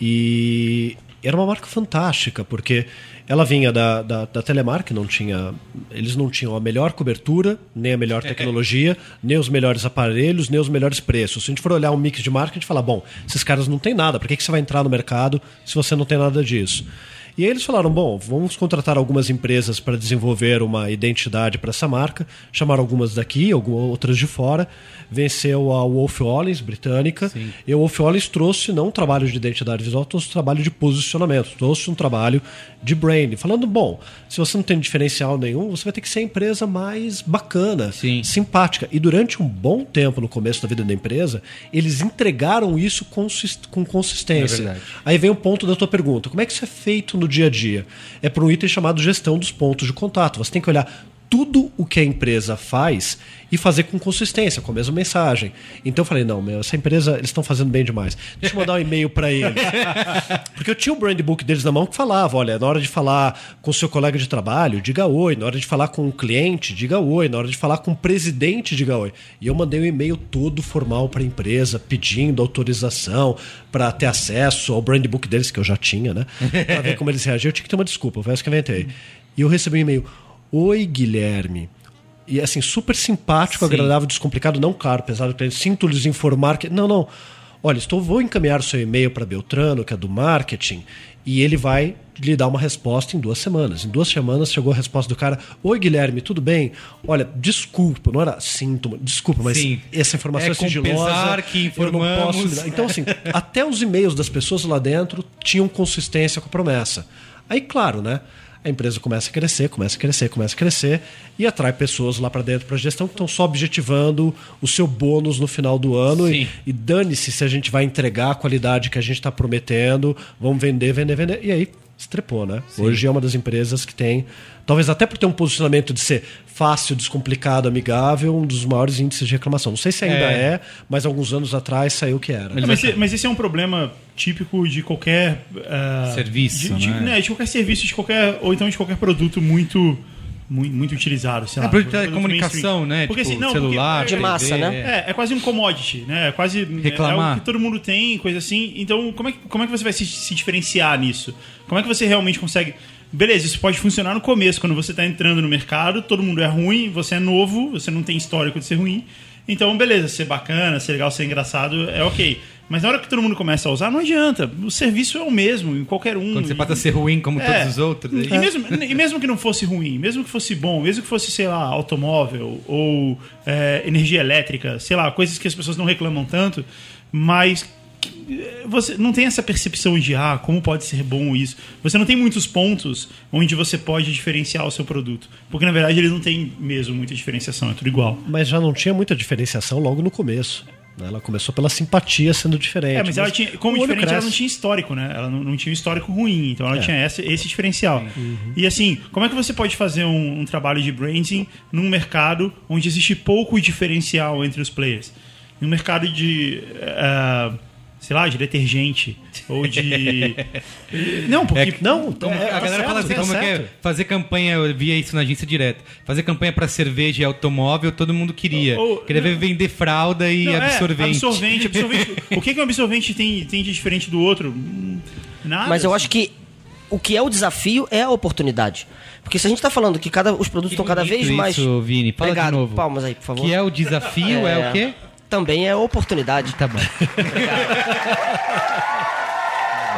E era uma marca fantástica, porque ela vinha da, da, da Telemar, que não tinha. Eles não tinham a melhor cobertura, nem a melhor tecnologia, nem os melhores aparelhos, nem os melhores preços. Se a gente for olhar um mix de marca, a gente fala: bom, esses caras não têm nada, por que, que você vai entrar no mercado se você não tem nada disso? E aí eles falaram: bom, vamos contratar algumas empresas para desenvolver uma identidade para essa marca. Chamaram algumas daqui, algumas outras de fora. Venceu a Wolf Ollins, britânica. E a Wolf Ollins trouxe não um trabalho de identidade visual, trouxe um trabalho de posicionamento, trouxe um trabalho de brand. Falando: bom, se você não tem diferencial nenhum, você vai ter que ser a empresa mais bacana, Sim. simpática. E durante um bom tempo no começo da vida da empresa, eles entregaram isso com consistência. É. Aí vem o ponto da tua pergunta: como é que isso é feito no dia a dia? É por um item chamado gestão dos pontos de contato. Você tem que olhar tudo o que a empresa faz e fazer com consistência, com a mesma mensagem. Então eu falei, não, meu, essa empresa, eles estão fazendo bem demais. Deixa eu mandar um e-mail para eles. Porque eu tinha o brand book deles na mão que falava, olha, na hora de falar com o seu colega de trabalho, diga oi. Na hora de falar com o cliente, diga oi. Na hora de falar com o presidente, diga oi. E eu mandei um e-mail todo formal para a empresa, pedindo autorização para ter acesso ao brand book deles, que eu já tinha, né? Para ver como eles reagiam. Eu tinha que ter uma desculpa, foi essa que eu inventei. E eu recebi um e-mail, oi Guilherme. E assim, super simpático, Sim. agradável, descomplicado, não claro, pesado que sinto lhes informar que. Não, não. Olha, estou, vou encaminhar o seu e-mail para Beltrano, que é do marketing, e ele vai lhe dar uma resposta em duas semanas. Em duas semanas chegou a resposta do cara: Oi, Guilherme, tudo bem? Olha, desculpa, não era síntoma, desculpa, mas Sim. essa informação É é, sigilosa. que eu não posso informamos. lhe dar. Então, assim, até os e-mails das pessoas lá dentro tinham consistência com a promessa. Aí, claro, né? A empresa começa a crescer, começa a crescer, começa a crescer e atrai pessoas lá para dentro para a gestão que estão só objetivando o seu bônus no final do ano e, Sim. e dane-se se a gente vai entregar a qualidade que a gente está prometendo, vamos vender, vender, vender. E aí estrepou, né? Hoje é uma das empresas que tem, talvez até por ter um posicionamento de ser fácil, descomplicado, amigável, um dos maiores índices de reclamação. Não sei se ainda É. é, mas alguns anos atrás saiu que era. Mas, esse- mas esse é um problema típico de qualquer ah, Serviço, de, de- né? né, de qualquer serviço, de qualquer ou então de qualquer produto muito muito, muito utilizado, sei É lá. produto de mainstream. né? Porque, tipo, assim, não, celular, porque, De massa, né? é. É, é quase um commodity, né? É quase Reclamar. é que todo mundo tem, coisa assim. Então, como é que, como é que você vai se, se diferenciar nisso? Como é que você realmente consegue Beleza, isso pode funcionar no começo, quando você está entrando no mercado, todo mundo é ruim, você é novo, você não tem histórico de ser ruim. Então, beleza, ser bacana, ser legal, ser engraçado, é ok. Mas na hora que todo mundo começa a usar, não adianta. O serviço é o mesmo em qualquer um. Quando você passa a ser ruim como É. todos os outros. aí- E mesmo, e mesmo que não fosse ruim, mesmo que fosse bom, mesmo que fosse, sei lá, automóvel ou é, energia elétrica, sei lá, coisas que as pessoas não reclamam tanto, mas é, você não tem essa percepção de, ah, como pode ser bom isso. Você não tem muitos pontos onde você pode diferenciar o seu produto. Porque, na verdade, ele não tem mesmo muita diferenciação, é tudo igual. Mas já não tinha muita diferenciação logo no começo. né? Ela começou pela simpatia sendo diferente. É, mas ela tinha, como diferente, ela não cresce. tinha histórico, né? Ela não, não tinha um histórico ruim, então ela É. tinha esse, esse diferencial. E assim, como é que você pode fazer um, um trabalho de branding num mercado onde existe pouco diferencial entre os players? Num mercado de. eh, sei lá, de detergente. Ou de. não, porque. É, Não, Como- é, a tá galera certo, fala assim, tá como é que é? certo. Fazer campanha, eu via isso na agência direto. Fazer campanha pra cerveja e automóvel, todo mundo queria. Ou- queria ver vender fralda e Não, é, absorvente. absorvente, absorvente. o que, que um absorvente tem, tem de diferente do outro? Hum, Nada. Mas eu acho que o que é o desafio é a oportunidade. Porque se a gente tá falando que cada, os produtos Que estão cada vez mais. Isso, Vini. Fala Obrigado. de novo. Palmas aí, por favor. Que é o desafio, é, o quê? Também é oportunidade. Tá bom.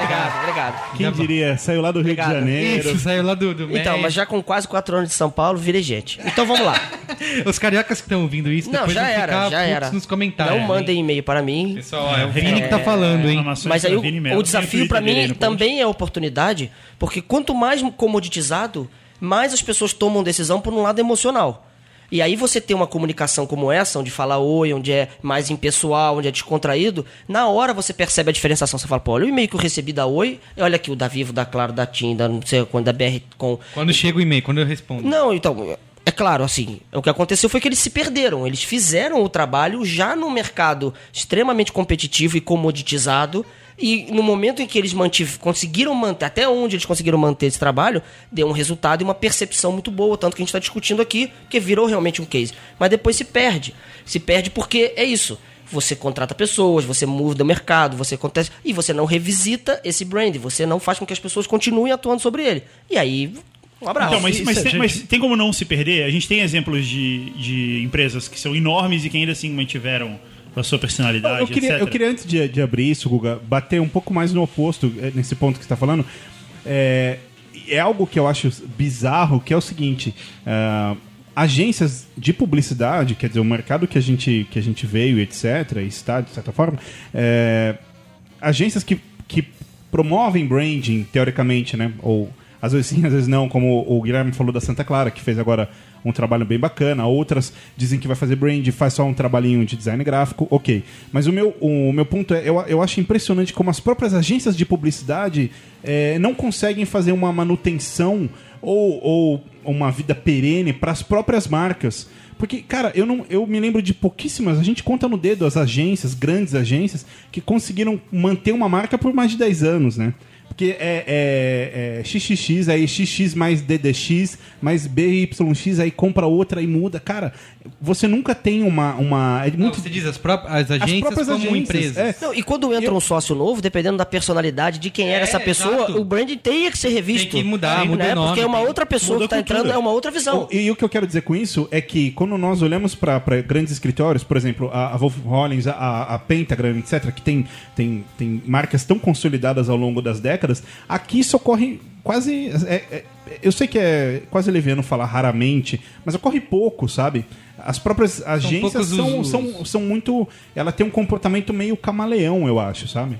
Obrigado, obrigado. Quem Tá diria? Saiu lá do Rio Obrigado. de Janeiro. Isso, saiu lá do, do Então, México. mas já com quase quatro anos de São Paulo, virei gente. Então vamos lá. Os cariocas que estão ouvindo isso, Não, depois já era, ficar já era. nos comentários. Não mandem e-mail para mim. Pessoal, ó, é o Vini que tá falando, hein? Mas aí o, o desafio para mim também é oportunidade, porque quanto mais comoditizado, mais as pessoas tomam decisão por um lado emocional. E aí você ter uma comunicação como essa, onde fala oi, onde é mais impessoal, onde é descontraído, na hora você percebe a diferenciação. Você fala, pô, olha o e-mail que eu recebi da Oi, olha aqui o da Vivo, da Claro, da TIM, da não sei quando, da BR com. Quando chega o e-mail, quando eu respondo. Não, então, é claro, assim, o que aconteceu foi que eles se perderam. Eles fizeram o trabalho já no mercado extremamente competitivo e comoditizado. E no momento em que eles mantive, conseguiram manter, até onde eles conseguiram manter esse trabalho, deu um resultado e uma percepção muito boa. Tanto que a gente está discutindo aqui, que virou realmente um case. Mas depois se perde. Se perde porque é isso. Você contrata pessoas, você muda o mercado, você acontece. E você não revisita esse brand, você não faz com que as pessoas continuem atuando sobre ele. E aí, um abraço. Então, mas, mas, isso, tem, gente. mas tem como não se perder? A gente tem exemplos de, de empresas que são enormes e que ainda assim mantiveram a sua personalidade, Eu queria, etc. eu queria antes de, de abrir isso, Guga, bater um pouco mais no oposto, eh, nesse ponto que você está falando. É, é algo que eu acho bizarro, que é o seguinte: ah, agências de publicidade, quer dizer, o mercado que a gente, que a gente veio, etc., e está, de certa forma, é, agências que, que promovem branding, teoricamente, né? Ou às vezes sim, às vezes não, como o Guilherme falou da Santa Clara, que fez agora um trabalho bem bacana. Outras dizem que vai fazer brand, faz só um trabalhinho de design gráfico, ok. Mas o meu, o meu ponto é, eu, eu acho impressionante como as próprias agências de publicidade eh, não conseguem fazer uma manutenção ou, ou uma vida perene para as próprias marcas. Porque, cara, eu, não, eu me lembro de pouquíssimas, a gente conta no dedo as agências, grandes agências, que conseguiram manter uma marca por mais de 10 anos, né? Porque é, é, é XXX, aí XX mais DDX, mais BYX, aí compra outra e muda. Cara, você nunca tem uma. uma é Não, muito, você diz as, próprias, as agências próprias como agências, empresas. é. Não, e quando entra Eu- um sócio novo, dependendo da personalidade de quem era É, essa pessoa, exato. o brand tem que ser revisto. Tem que mudar, muda né? nome, Porque é uma outra pessoa muda que está entrando, é uma outra visão. Oh, e o que eu quero dizer com isso é que quando nós olhamos para grandes escritórios, por exemplo, a, a Wolf Hollins, a, a Pentagram, etc., que tem, tem, tem marcas tão consolidadas ao longo das décadas, aqui isso ocorre quase. é- é- eu sei que é quase leviano falar raramente, mas ocorre pouco, sabe? As próprias agências são, os- são, são muito. Ela tem um comportamento meio camaleão, eu acho, sabe?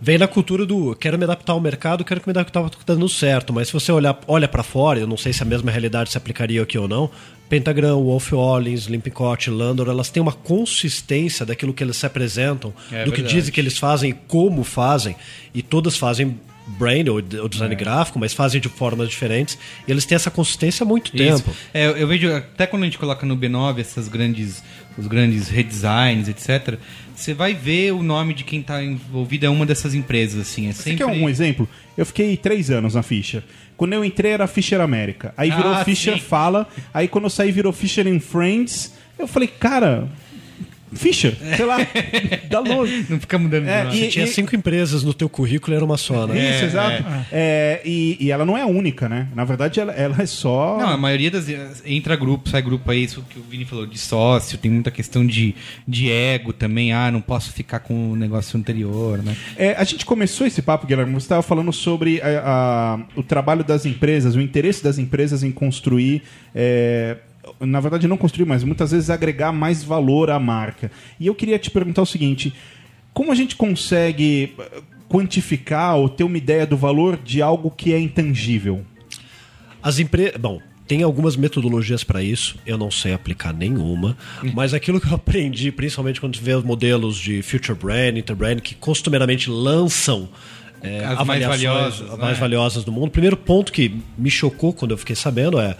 Vem na cultura do quero me adaptar ao mercado, quero que me adaptar ao que está dando certo. Mas se você olhar, olha para fora, eu não sei se a mesma realidade se aplicaria aqui ou não. Pentagram, Wolf Hollins, Limpicott, Landor, elas têm uma consistência daquilo que eles se apresentam, É do que verdade. dizem que eles fazem e como fazem. E todas fazem brand ou, ou É. design gráfico, mas fazem de formas diferentes. E eles têm essa consistência há muito Isso. tempo. É, eu vejo, até quando a gente coloca no B9 essas grandes, os grandes redesigns, etc., você vai ver o nome de quem está envolvido é uma dessas empresas, assim. É Você sempre... quer um exemplo? Eu fiquei três anos na Fischer. Quando eu entrei era Fischer América. Aí virou Ah, Fischer sim. Fala. Aí quando eu saí virou Fischer and Friends. Eu falei, cara, Fischer, sei lá, dá longe. Não fica mudando de É, e- Você tinha cinco empresas no teu currículo e era uma só, né? Isso, exato. É, e, e ela não é a única, né? Na verdade, ela, ela é só. Não, a maioria das. Entra grupo, sai grupo aí, isso que o Vini falou, de sócio, tem muita questão de, de ego também. Ah, não posso ficar com o negócio anterior, né? É, a gente começou esse papo, Guilherme. Você estava falando sobre a- a- o trabalho das empresas, o interesse das empresas em construir. é, na verdade, não construir, mas muitas vezes agregar mais valor à marca. E eu queria te perguntar o seguinte: como a gente consegue eh, quantificar ou ter uma ideia do valor de algo que é intangível? As empresas. Bom, tem algumas metodologias para isso, eu não sei aplicar nenhuma, mas aquilo que eu aprendi, principalmente quando vê os modelos de Future Brand, Interbrand, que costumeiramente lançam. é, As mais valiosas, as né? mais valiosas do mundo. O primeiro ponto que me chocou quando eu fiquei sabendo é: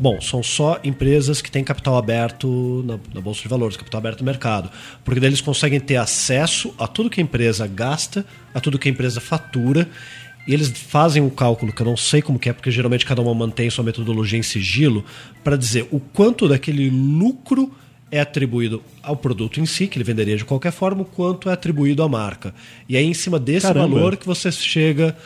bom, são só empresas que têm capital aberto na, na Bolsa de Valores, capital aberto no mercado. Porque daí eles conseguem ter acesso a tudo que a empresa gasta, a tudo que a empresa fatura. E eles fazem um cálculo que eu não sei como que é, porque geralmente cada uma mantém sua metodologia em sigilo, para dizer o quanto daquele lucro é atribuído ao produto em si, que ele venderia de qualquer forma, o quanto é atribuído à marca. E aí, em cima desse Caramba. valor que você chega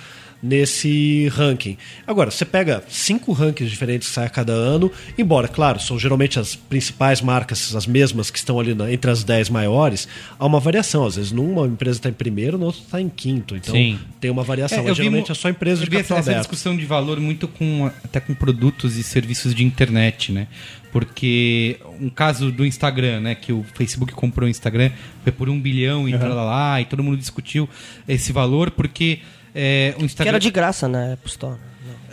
nesse ranking. Agora, você pega cinco rankings diferentes que saem a cada ano, embora, claro, são geralmente as principais marcas, as mesmas que estão ali na- entre as 10 maiores, há uma variação. Às vezes, numa empresa está em primeiro, na outra está em quinto. Então, Sim. tem uma variação. É, mas eu vi geralmente mu- é só empresa eu de vi capital essa, essa aberto. discussão de valor muito com até com produtos e serviços de internet, né? Porque um caso do Instagram, né? Que o Facebook comprou o Instagram, foi por um bilhão e tal lá, e todo mundo discutiu esse valor, porque é, o Que Instagram. era de graça na App Store.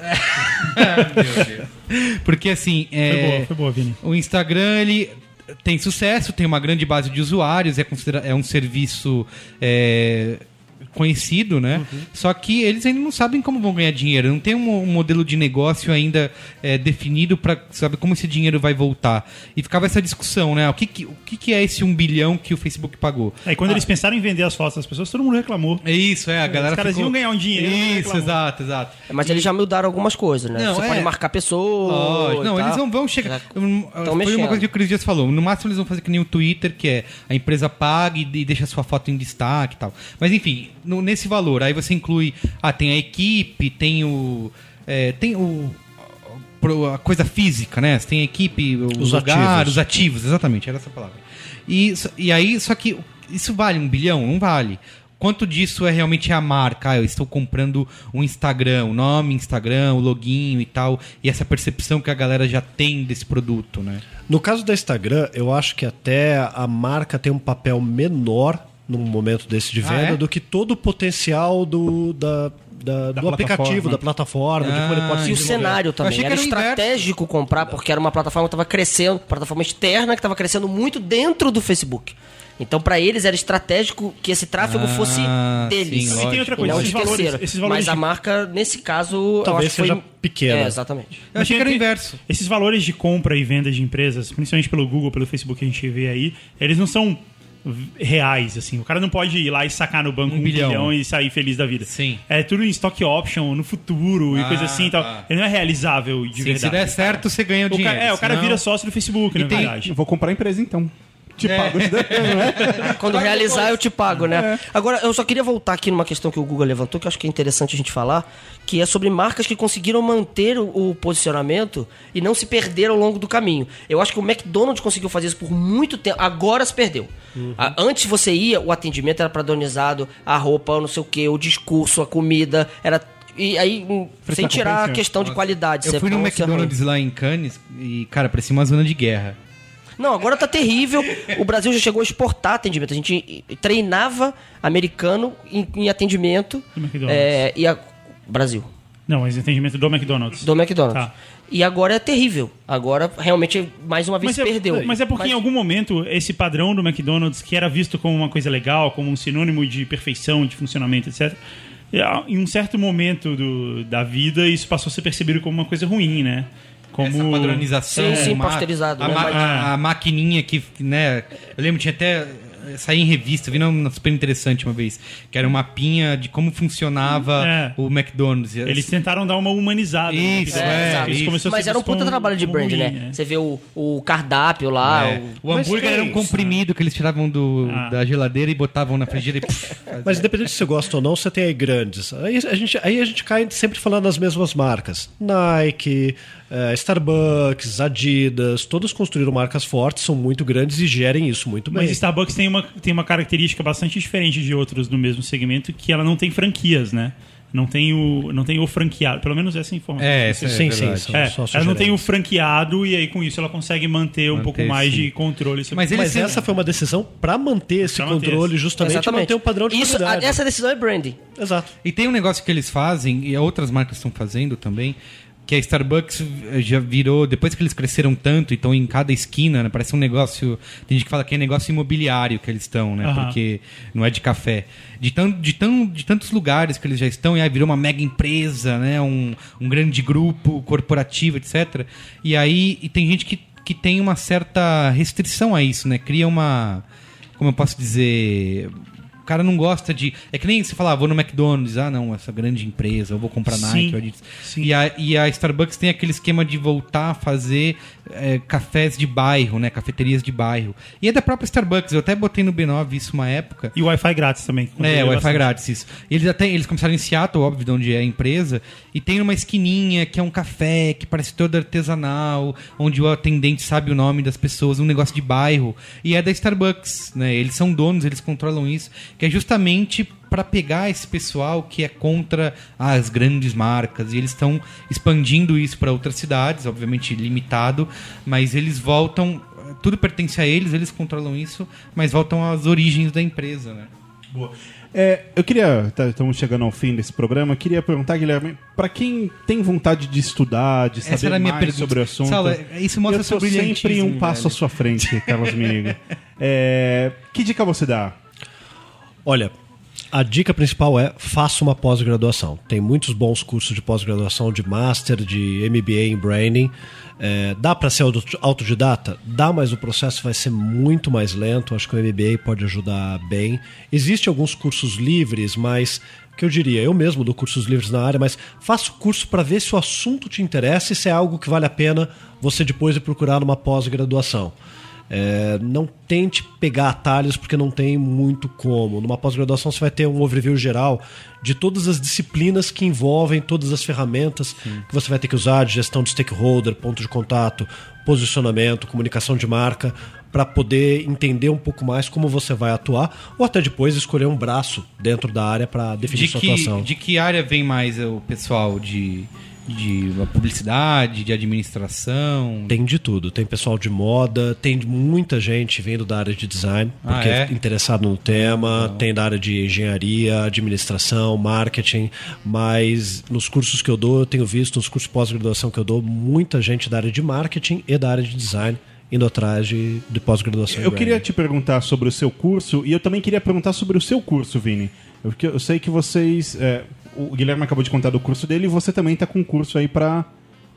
Porque assim, Foi é, boa, foi boa, Vini. o Instagram ele tem sucesso, tem uma grande base de usuários, é, considera é um serviço é, conhecido, né? Só que eles ainda não sabem como vão ganhar dinheiro, não tem um, um modelo de negócio ainda é, definido para saber como esse dinheiro vai voltar. E ficava essa discussão, né? O que, que- o que, que é esse um bilhão que o Facebook pagou? Aí quando eles pensaram em vender as fotos das pessoas, todo mundo reclamou. É isso, é, a galera Os caras ficou... iam ganhar um dinheiro, não Isso, exato, exato. Mas eles já mudaram algumas coisas, né? Não, Você é. pode marcar pessoas. Lógico. Não, e eles não vão chegar. Já Foi mexendo. uma coisa que o Cris Dias falou. No máximo eles vão fazer que nem o Twitter, que é a empresa paga e, e deixa a sua foto em destaque e tal. Mas enfim, no- nesse valor, aí você inclui. Ah, tem a equipe, tem o. é, tem o. A coisa física, né? Você tem a equipe, o Os lugar, ativos. os ativos, exatamente, era essa palavra. E, e aí, só que isso vale um bilhão? Não vale. Quanto disso é realmente a marca? Ah, eu estou comprando um Instagram, o nome Instagram, o login e tal, e essa percepção que a galera já tem desse produto, né? No caso da Instagram, eu acho que até a marca tem um papel menor num momento desse de Ah, venda é? do que todo o potencial do, da, da- do plataforma. aplicativo, da plataforma, de como ele pode Ah, se E o cenário Eu também. achei que Era era o inverso. estratégico comprar, porque era uma plataforma que estava crescendo, plataforma externa que estava crescendo muito dentro do Facebook. Então, para eles era estratégico que esse tráfego Ah, fosse deles. sim, E tem outra coisa, não esses de valores, terceiro. esses valores Mas a marca, nesse caso, eu Talvez acho que seja foi... pequena. É, exatamente. Eu achei que era o inverso. Esses valores de compra e venda de empresas, principalmente pelo Google, pelo Facebook que a gente vê aí, eles não são reais, assim. O cara não pode ir lá e sacar no banco Um um, bilhão. bilhão. e sair feliz da vida. Sim. É tudo em stock option, no futuro e Ah, coisa assim e tal. tá. Ele não é realizável de Sim, verdade. se der certo, você ganha o, o dinheiro. cara, é, o cara senão- vira sócio do Facebook, na tem- verdade. Eu vou comprar a empresa então. Te É. pago. Quando realizar, eu te pago, É. né? Agora, eu só queria voltar aqui numa questão que o Google levantou, que eu acho que é interessante a gente falar, que é sobre marcas que conseguiram manter o, o posicionamento e não se perderam ao longo do caminho. Eu acho que o McDonald's conseguiu fazer isso por muito tempo, agora se perdeu. Uhum. Antes você ia, o atendimento era padronizado, a roupa, não sei o que, o discurso, a comida, era... E aí, hum, sem tirar a questão de qualidade. Eu se é fui no é. McDonald's lá em Cannes e, cara, parecia uma zona de guerra. Não, agora tá terrível. O Brasil já chegou a exportar atendimento. A gente treinava americano em, em atendimento. Do McDonald's. É, e a, Brasil. Não, mas entendimento do McDonald's. Do McDonald's. Tá. E agora é terrível. Agora, realmente, mais uma vez Mas se é, perdeu. mas é porque em algum momento esse padrão do McDonald's, que era visto como uma coisa legal, como um sinônimo de perfeição, de funcionamento, etc., é, em um certo momento do- da vida isso passou a ser percebido como uma coisa ruim, né? Como Essa padronização. Sim, sim, ma- pasteurizado, A, né? a- a maquininha que, né? Eu lembro, tinha até. Saí em revista, vi uma super interessante uma vez, que era um mapinha de como funcionava É. o McDonald's. Eles tentaram dar uma humanizada. no Isso, é, exato. isso. Mas era um puta trabalho de brand, ruim, né? Você vê o, o cardápio lá. É. o- O hambúrguer era um isso? comprimido que eles tiravam do, Ah. da geladeira e botavam na frigideira e. Mas independente se você gosta ou não, você tem aí grandes. Aí a gente, aí a gente cai sempre falando das mesmas marcas. Nike, eh, Starbucks, Adidas, todos construíram marcas fortes, são muito grandes e gerem isso muito bem. Mas Starbucks tem uma, tem uma característica bastante diferente de outros no mesmo segmento, que ela não tem franquias, né? Não tem o, não tem o franqueado. Pelo menos essa informação. É, essa é sim, sim, são É, ela não tem o franqueado e aí com isso ela consegue manter um Manter, pouco mais sim. de controle. sobre- Mas Mas essa foi uma decisão para manter esse Pra manter controle, esse. justamente Exatamente. manter o padrão de Isso, qualidade. essa decisão é branding. Exato. E tem um negócio que eles fazem, e outras marcas estão fazendo também, que a Starbucks já virou, depois que eles cresceram tanto e estão em cada esquina, né, parece um negócio. Tem gente que fala que é negócio imobiliário que eles estão, né? Aham. Porque não é de café. De, tão, de, tão, de tantos lugares que eles já estão, e aí virou uma mega empresa, né? Um, um grande grupo corporativo, etc. E aí e tem gente que, que tem uma certa restrição a isso, né? Cria uma. Como eu posso dizer. O cara não gosta de. É que nem você falar, ah, vou no McDonald's, ah, não, essa grande empresa, eu vou comprar Sim, Nike, sim. E a, e a Starbucks tem aquele esquema de voltar a fazer é, cafés de bairro, né? Cafeterias de bairro. E é da própria Starbucks, eu até botei no B9 isso uma época. E o Wi-Fi grátis também. É, Wi-Fi grátis, isso. Eles até eles começaram em Seattle, óbvio, de onde é a empresa, e tem uma esquininha que é um café que parece todo artesanal, onde o atendente sabe o nome das pessoas, um negócio de bairro. E é da Starbucks, né? Eles são donos, eles controlam isso, que é justamente para pegar esse pessoal que é contra as grandes marcas e eles estão expandindo isso para outras cidades, obviamente limitado, mas eles voltam, tudo pertence a eles, eles controlam isso, mas voltam às origens da empresa, né? Boa. É, eu queria, tá, estamos chegando ao fim desse programa, queria perguntar, Guilherme, para quem tem vontade de estudar, de Essa saber mais pergunta. sobre o assunto, Saulo, isso mostra eu tô sempre um passo velho. à sua frente, Carlos Minigo. É, que dica você dá? Olha, a dica principal é faça uma pós-graduação. Tem muitos bons cursos de pós-graduação, de master, de MBA em branding. É, dá para ser auto- autodidata? Dá, mas o processo vai ser muito mais lento. Acho que o MBA pode ajudar bem. Existem alguns cursos livres, mas que eu diria, eu mesmo dou cursos livres na área, mas faça o curso para ver se o assunto te interessa e se é algo que vale a pena você depois ir procurar numa pós-graduação. É, não tente pegar atalhos porque não tem muito como. Numa pós-graduação você vai ter um overview geral de todas as disciplinas que envolvem todas as ferramentas que você vai ter que usar de gestão de stakeholder, ponto de contato, posicionamento, comunicação de marca, para poder entender um pouco mais como você vai atuar ou até depois escolher um braço dentro da área para definir De sua que, atuação. de que área vem mais o pessoal de, de publicidade, de administração? Tem de tudo. Tem pessoal de moda, tem muita gente vindo da área de design, Ah, porque é? é interessado no tema, tem da área de engenharia, administração, marketing, mas nos cursos que eu dou, eu tenho visto, nos cursos de pós-graduação que eu dou, muita gente da área de marketing e da área de design indo atrás de, de pós-graduação. Eu queria te perguntar sobre o seu curso e eu também queria perguntar sobre o seu curso, Vini. Eu, porque eu sei que vocês. é, o Guilherme acabou de contar do curso dele e você também tá com um curso aí pra,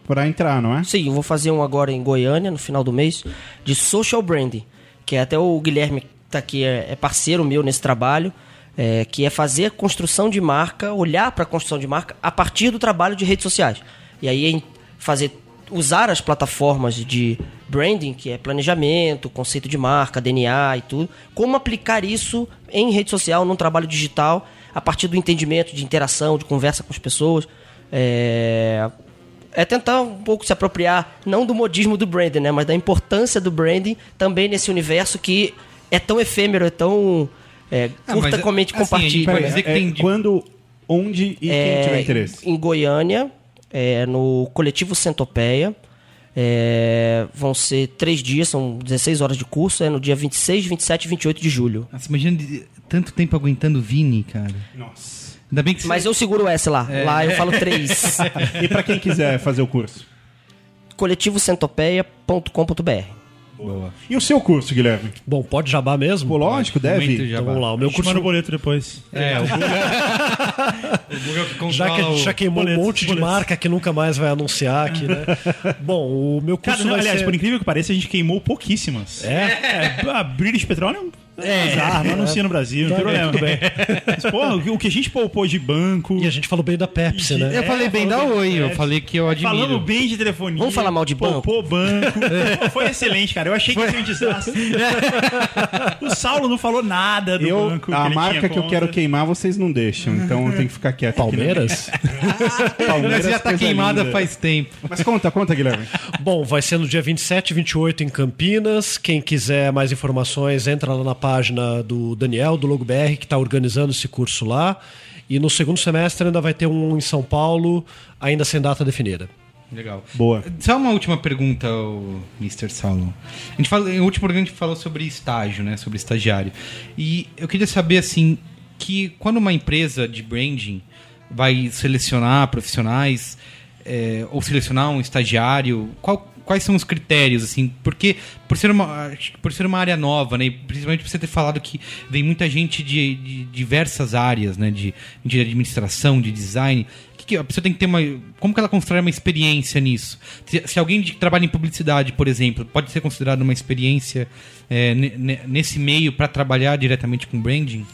pra entrar, não é? Sim, eu vou fazer um agora em Goiânia, no final do mês, de social branding, que é até o Guilherme que tá aqui é, é parceiro meu nesse trabalho, é, que é fazer construção de marca, olhar para a construção de marca a partir do trabalho de redes sociais. E aí fazer usar as plataformas de branding, que é planejamento, conceito de marca, DNA e tudo, como aplicar isso em rede social, num trabalho digital, a partir do entendimento de interação, de conversa com as pessoas. É, é tentar um pouco se apropriar, não do modismo do branding, né? Mas da importância do branding também nesse universo que é tão efêmero, é tão é, Ah, mas, curtamente assim, compartilha. pode né? dizer que É, tem de- Quando, onde e quem tiver interesse. Em Goiânia, é, no coletivo Centopeia. É, vão ser três dias, são 16 horas de curso, é no dia 26, 27 e 28 de julho. Nossa, imagina de- tanto tempo aguentando o Vini, cara. Nossa. Ainda bem que Mas você... eu seguro o S lá, É. lá eu falo três. E pra quem quiser fazer o curso? coletivocentopeia.com.br Boa. E o seu curso, Guilherme? Bom, pode jabá mesmo? Pô, lógico, deve. já Então vamos lá, o meu Eu te curso mando o boleto depois. É, o Google, o Google que Já que já queimou boletos, um monte de marca que nunca mais vai anunciar aqui, né? Bom, o meu curso Cara, não, vai aliás, ser... por incrível que pareça, a gente queimou pouquíssimas. É? É, a British Petroleum é, azar, não anuncia no Brasil, não tem Tá bem, problema. tudo bem. Mas, porra, o que- que a gente poupou de banco. E a gente falou bem da Pepsi, né? Eu falei bem da Oi, eu é. falei que eu admiro. Falamos bem de telefonia. Vamos falar mal de banco? Poupou banco. Pô, foi excelente, cara. Eu achei que ser um desastre. o Saulo não falou nada do Eu, banco. a ele marca que eu quero queimar, vocês não deixam. Então eu tenho que ficar quieto. aqui, né? Palmeiras? Palmeiras Mas já tá queimada linda. faz tempo. Mas conta, conta, Guilherme. Bom, vai ser no dia 27 e 28 em Campinas. Quem quiser mais informações, entra lá na página do Daniel, do Logo BR, que está organizando esse curso lá. E no segundo semestre ainda vai ter um em São Paulo, ainda sem data definida. Legal. Boa. Só uma última pergunta, o Mr. Saulo. A gente falou, no último programa a gente falou sobre estágio, né? Sobre estagiário. E eu queria saber, assim, que quando uma empresa de branding vai selecionar profissionais é, ou selecionar um estagiário, qual- quais são os critérios, assim? Porque por ser uma, por ser uma área nova, né? Principalmente por você ter falado que vem muita gente de, de diversas áreas, né? De, de administração, de design. Que que a pessoa tem que ter uma. Como que ela constrói uma experiência nisso? Se, se alguém que trabalha em publicidade, por exemplo, pode ser considerado uma experiência é, ne- ne- nesse meio para trabalhar diretamente com branding?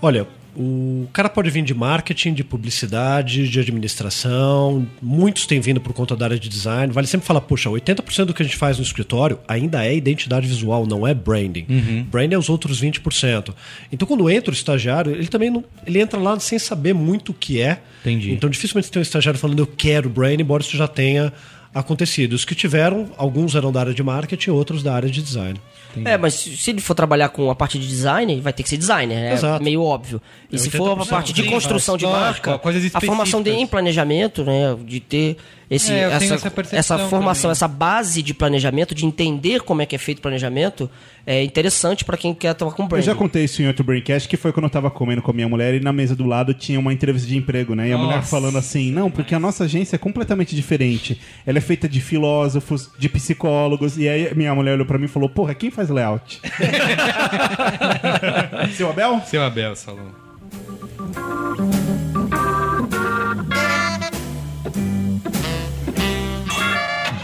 Olha, o cara pode vir de marketing, de publicidade, de administração. Muitos têm vindo por conta da área de design. Vale sempre falar, poxa, 80% do que a gente faz no escritório ainda é identidade visual, não é branding. Branding é os outros 20%. Então, quando entra o estagiário, ele também não, ele entra lá sem saber muito o que é. Entendi. Então, dificilmente tem um estagiário falando, eu quero branding, embora isso já tenha acontecido. Os que tiveram, alguns eram da área de marketing, outros da área de design. É, mas se ele for trabalhar com a parte de design, vai ter que ser designer, é Exato. meio óbvio. E se for a 80%, parte de construção de marca, a formação de, específicas. em planejamento, né, de ter Esse, É, eu essa, essa essa formação, também. essa base de planejamento, de entender como é que é feito o planejamento, é interessante para quem quer tomar com Eu branding. já contei isso em outro Braincast, que foi quando eu tava comendo com a minha mulher e na mesa do lado tinha uma entrevista de emprego, né? E a mulher Nossa. falando assim, não, porque a nossa agência é completamente diferente. Ela é feita de filósofos, de psicólogos. E aí minha mulher olhou pra mim e falou, porra, quem faz layout? Seu Abel? Seu Abel, Salão.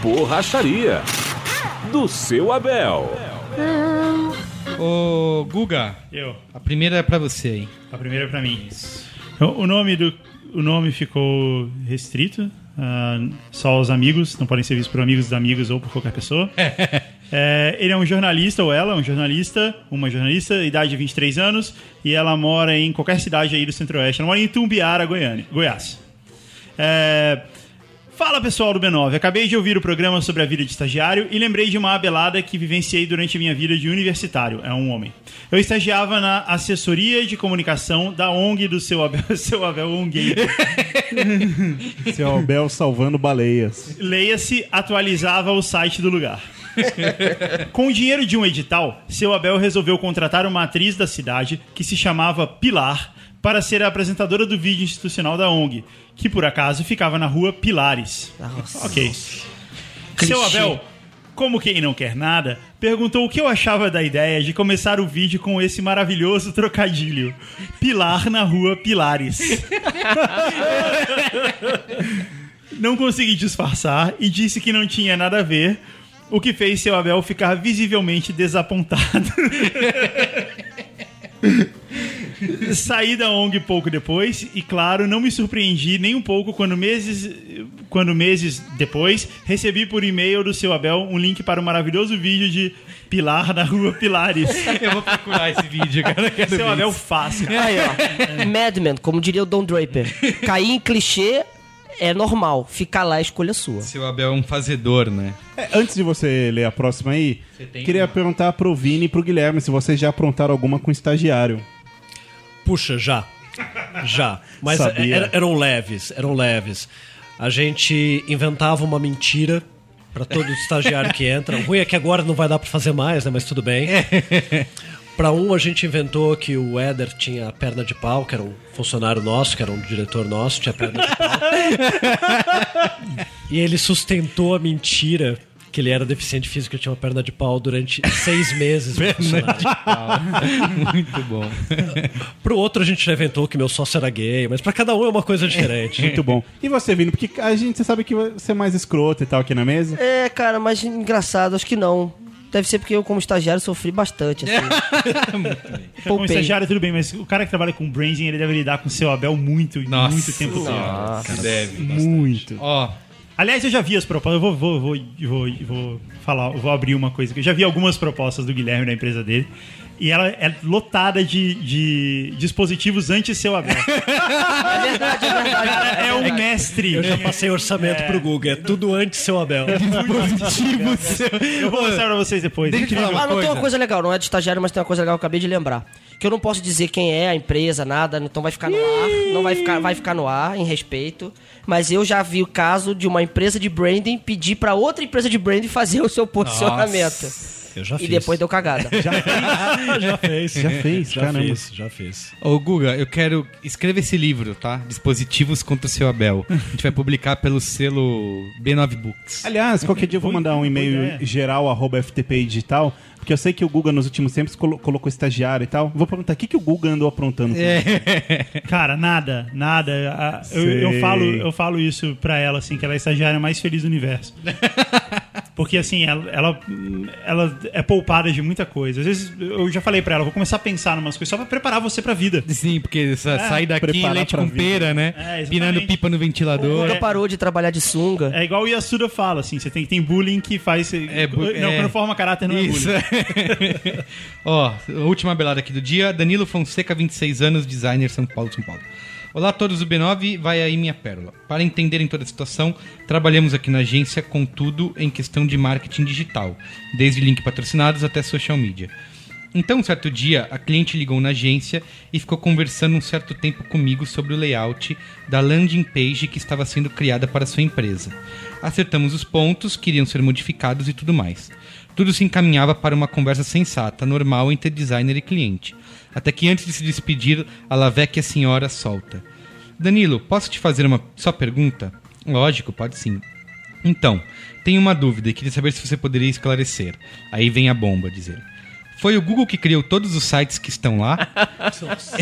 Borracharia do seu Abel. Ô, Guga, Eu. a primeira é pra você aí. A primeira é pra mim. O o nome, do, o nome ficou restrito. ah, só os amigos, não podem ser vistos por amigos dos amigos ou por qualquer pessoa. É, ele é um jornalista, ou ela é um jornalista, uma jornalista, idade de 23 anos, e ela mora em qualquer cidade aí do Centro-Oeste. Ela mora em Tumbiara, Goiânia, Goiás. É, Fala pessoal do B9, acabei de ouvir o programa sobre a vida de estagiário e lembrei de uma abelada que vivenciei durante a minha vida de universitário. É um homem. Eu estagiava na assessoria de comunicação da ONG do seu Abel, seu Abel ONG. Seu Abel salvando baleias. Leia-se, atualizava o site do lugar. Com o dinheiro de um edital, seu Abel resolveu contratar uma atriz da cidade que se chamava Pilar para ser a apresentadora do vídeo institucional da ONG, que por acaso ficava na rua Pilares. Nossa. Ok. Clichê. Seu Abel, como quem não quer nada, perguntou o que eu achava da ideia de começar o vídeo com esse maravilhoso trocadilho. Pilar na rua Pilares. não consegui disfarçar e disse que não tinha nada a ver, o que fez seu Abel ficar visivelmente desapontado. Saí da ONG pouco depois e, claro, não me surpreendi nem um pouco quando meses, quando meses depois recebi por e-mail do seu Abel um link para o maravilhoso vídeo de Pilar na Rua Pilares. Eu vou procurar esse vídeo, cara. quero seu ver Abel cara. Aí, ó. Madman, como diria o Don Draper. Cair em clichê é normal. Ficar lá é escolha sua. Seu Abel é um fazedor, né? É, antes de você ler a próxima aí, queria uma? perguntar pro Vini e pro Guilherme se vocês já aprontaram alguma com estagiário. Puxa, já. Já. Mas era- eram leves, eram leves. A gente inventava uma mentira pra todo estagiário que entra. O ruim é que agora não vai dar pra fazer mais, né? Mas tudo bem. Pra um, a gente inventou que o Éder tinha perna de pau, que era um funcionário nosso, que era um diretor nosso, tinha perna de pau. e ele sustentou a mentira que ele era deficiente físico e tinha uma perna de pau durante seis meses. no funcionário. Muito bom. Pro outro a gente já inventou que meu sócio era gay, mas pra cada um é uma coisa diferente. Muito bom. E você, Vini? Porque a gente sabe que você é mais escroto e tal aqui na mesa. É, cara, mas engraçado, acho que não. Deve ser porque eu, como estagiário, sofri bastante, assim. Como Poupei. estagiário, tudo bem, mas o cara que trabalha com branding, ele deve lidar com o seu Abel muito, Nossa. muito tempo. Nossa, deve. Muito. Ó, Aliás, eu já vi as propostas. Eu vou, vou, vou, vou, falar, vou abrir uma coisa. Eu já vi algumas propostas do Guilherme da empresa dele. E ela é lotada de, de dispositivos anti-seu Abel. É verdade, é verdade. cara é um mestre. Eu já passei orçamento pro Google, é tudo antes seu Abel. Eu vou mostrar pra vocês depois. Deixa eu te falar uma Ah, não tem uma coisa legal, não é de estagiário, mas tem uma coisa legal que eu acabei de lembrar. Que eu não posso dizer quem é a empresa, nada, então vai ficar no ar. Não vai ficar, vai ficar no ar, em respeito. Mas eu já vi o caso de uma empresa de branding pedir pra outra empresa de branding fazer o seu posicionamento. Eu já E fiz. depois deu cagada. já fez. Já fez, já caramba. fiz, já fiz. Ô, Guga, eu quero. Escreva esse livro, tá? Dispositivos contra o seu Abel. A gente vai publicar pelo selo B9 Books. Aliás, qualquer dia eu vou mandar um e-mail geral arroba FTPI digital, porque eu sei que o Guga nos últimos tempos colo- colocou estagiário e tal. Vou perguntar o que, que o Guga andou aprontando. isso? Cara, nada, nada. Eu, eu falo, eu falo isso pra ela, assim, que ela é a estagiária mais feliz do universo. Porque, assim, ela, ela, ela é poupada de muita coisa. Às vezes, eu já falei pra ela, vou começar a pensar em umas coisas só pra preparar você pra vida. Sim, porque sa- sair daqui leite com vida. pera, né? É. Pinando pipa no ventilador. Nunca parou de trabalhar de sunga. É igual o Yasuda fala, assim, você tem, tem bullying que faz... É, bu- não, é. quando forma caráter não Isso. é bullying. Ó, última belada aqui do dia. Danilo Fonseca, 26 anos, designer São Paulo, São Paulo. Olá a todos do B9, vai aí minha pérola. Para entenderem toda a situação, trabalhamos aqui na agência com tudo em questão de marketing digital, desde link patrocinados até social media. Então, um certo dia, a cliente ligou na agência e ficou conversando um certo tempo comigo sobre o layout da landing page que estava sendo criada para sua empresa. Acertamos os pontos que iriam ser modificados e tudo mais. Tudo se encaminhava para uma conversa sensata, normal entre designer e cliente. Até que antes de se despedir, a Lavecchia senhora solta. Danilo, posso te fazer uma só pergunta? Lógico, pode sim. Então, tenho uma dúvida e queria saber se você poderia esclarecer. Aí vem a bomba, dizer. Foi o Google que criou todos os sites que estão lá?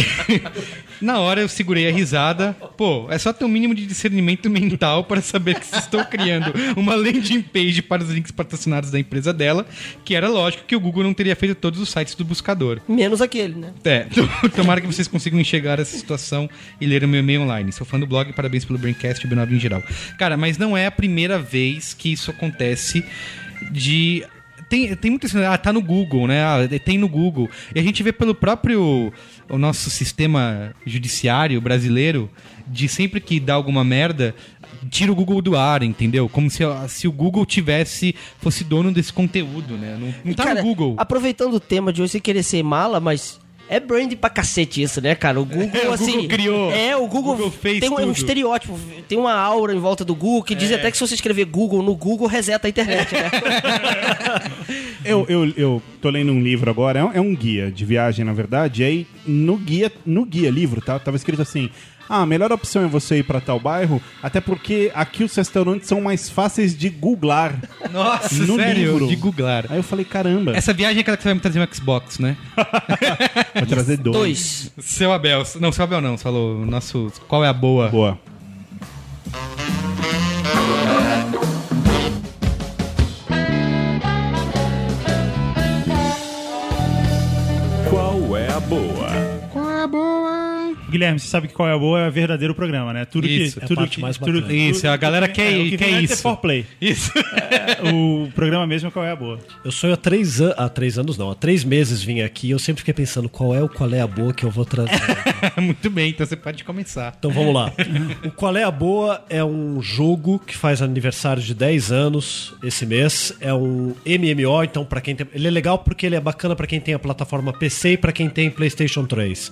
Na hora eu segurei a risada. Pô, é só ter um mínimo de discernimento mental para saber que vocês estão criando uma landing page para os links patrocinados da empresa dela, que era lógico que o Google não teria feito todos os sites do buscador. Menos aquele, né? É, tomara que vocês consigam enxergar essa situação e ler o meu e-mail online. Sou fã do blog, parabéns pelo Braincast e o B9 em geral. Cara, mas não é a primeira vez que isso acontece de tem, tem muito isso, né? ah, tá no Google, né? Ah, tem no Google. E a gente vê pelo próprio o nosso sistema judiciário brasileiro de sempre que dá alguma merda, tira o Google do ar, entendeu? Como se, se o Google tivesse fosse dono desse conteúdo, né? Não, não tá cara, no Google. Aproveitando o tema de hoje, você querer ser mala, mas é brand pra cacete isso, né, cara? O Google, É, o assim. Google criou. É, o Google, Google fez tem um, um estereótipo, tem uma aura em volta do Google que diz É. até que se você escrever Google no Google, reseta a internet, né? Eu, eu, eu tô lendo um livro agora, é um, é um guia de viagem, na verdade, e aí no guia, no guia livro, tá, tava escrito assim. Ah, a melhor opção é você ir pra tal bairro, até porque aqui os restaurantes são mais fáceis de googlar. Nossa, no sério, livro. de googlar. Aí eu falei, caramba, Essa viagem é aquela que você vai me trazer um Xbox, né? vai trazer dois. Dois. Seu Abel. Não, seu Abel não. Você falou nosso. Qual é a boa? Boa. Guilherme, você sabe que qual é a boa é o verdadeiro programa, né? Tudo Isso, que. é tudo parte que, mais tudo, bacana. Isso, a galera quer- o que quer vem antes isso. É for play. Isso. O programa mesmo é qual é a boa. Eu sonho há três anos. Há três anos não, há três meses vim aqui e eu sempre fiquei pensando qual é o qual é a boa que eu vou trazer. Muito bem, então você pode começar. Então vamos lá. O Qual é a Boa é um jogo que faz aniversário de 10 anos esse mês. É um MMO, então para quem tem, ele é legal porque ele é bacana para quem tem a plataforma PC e para quem tem PlayStation 3.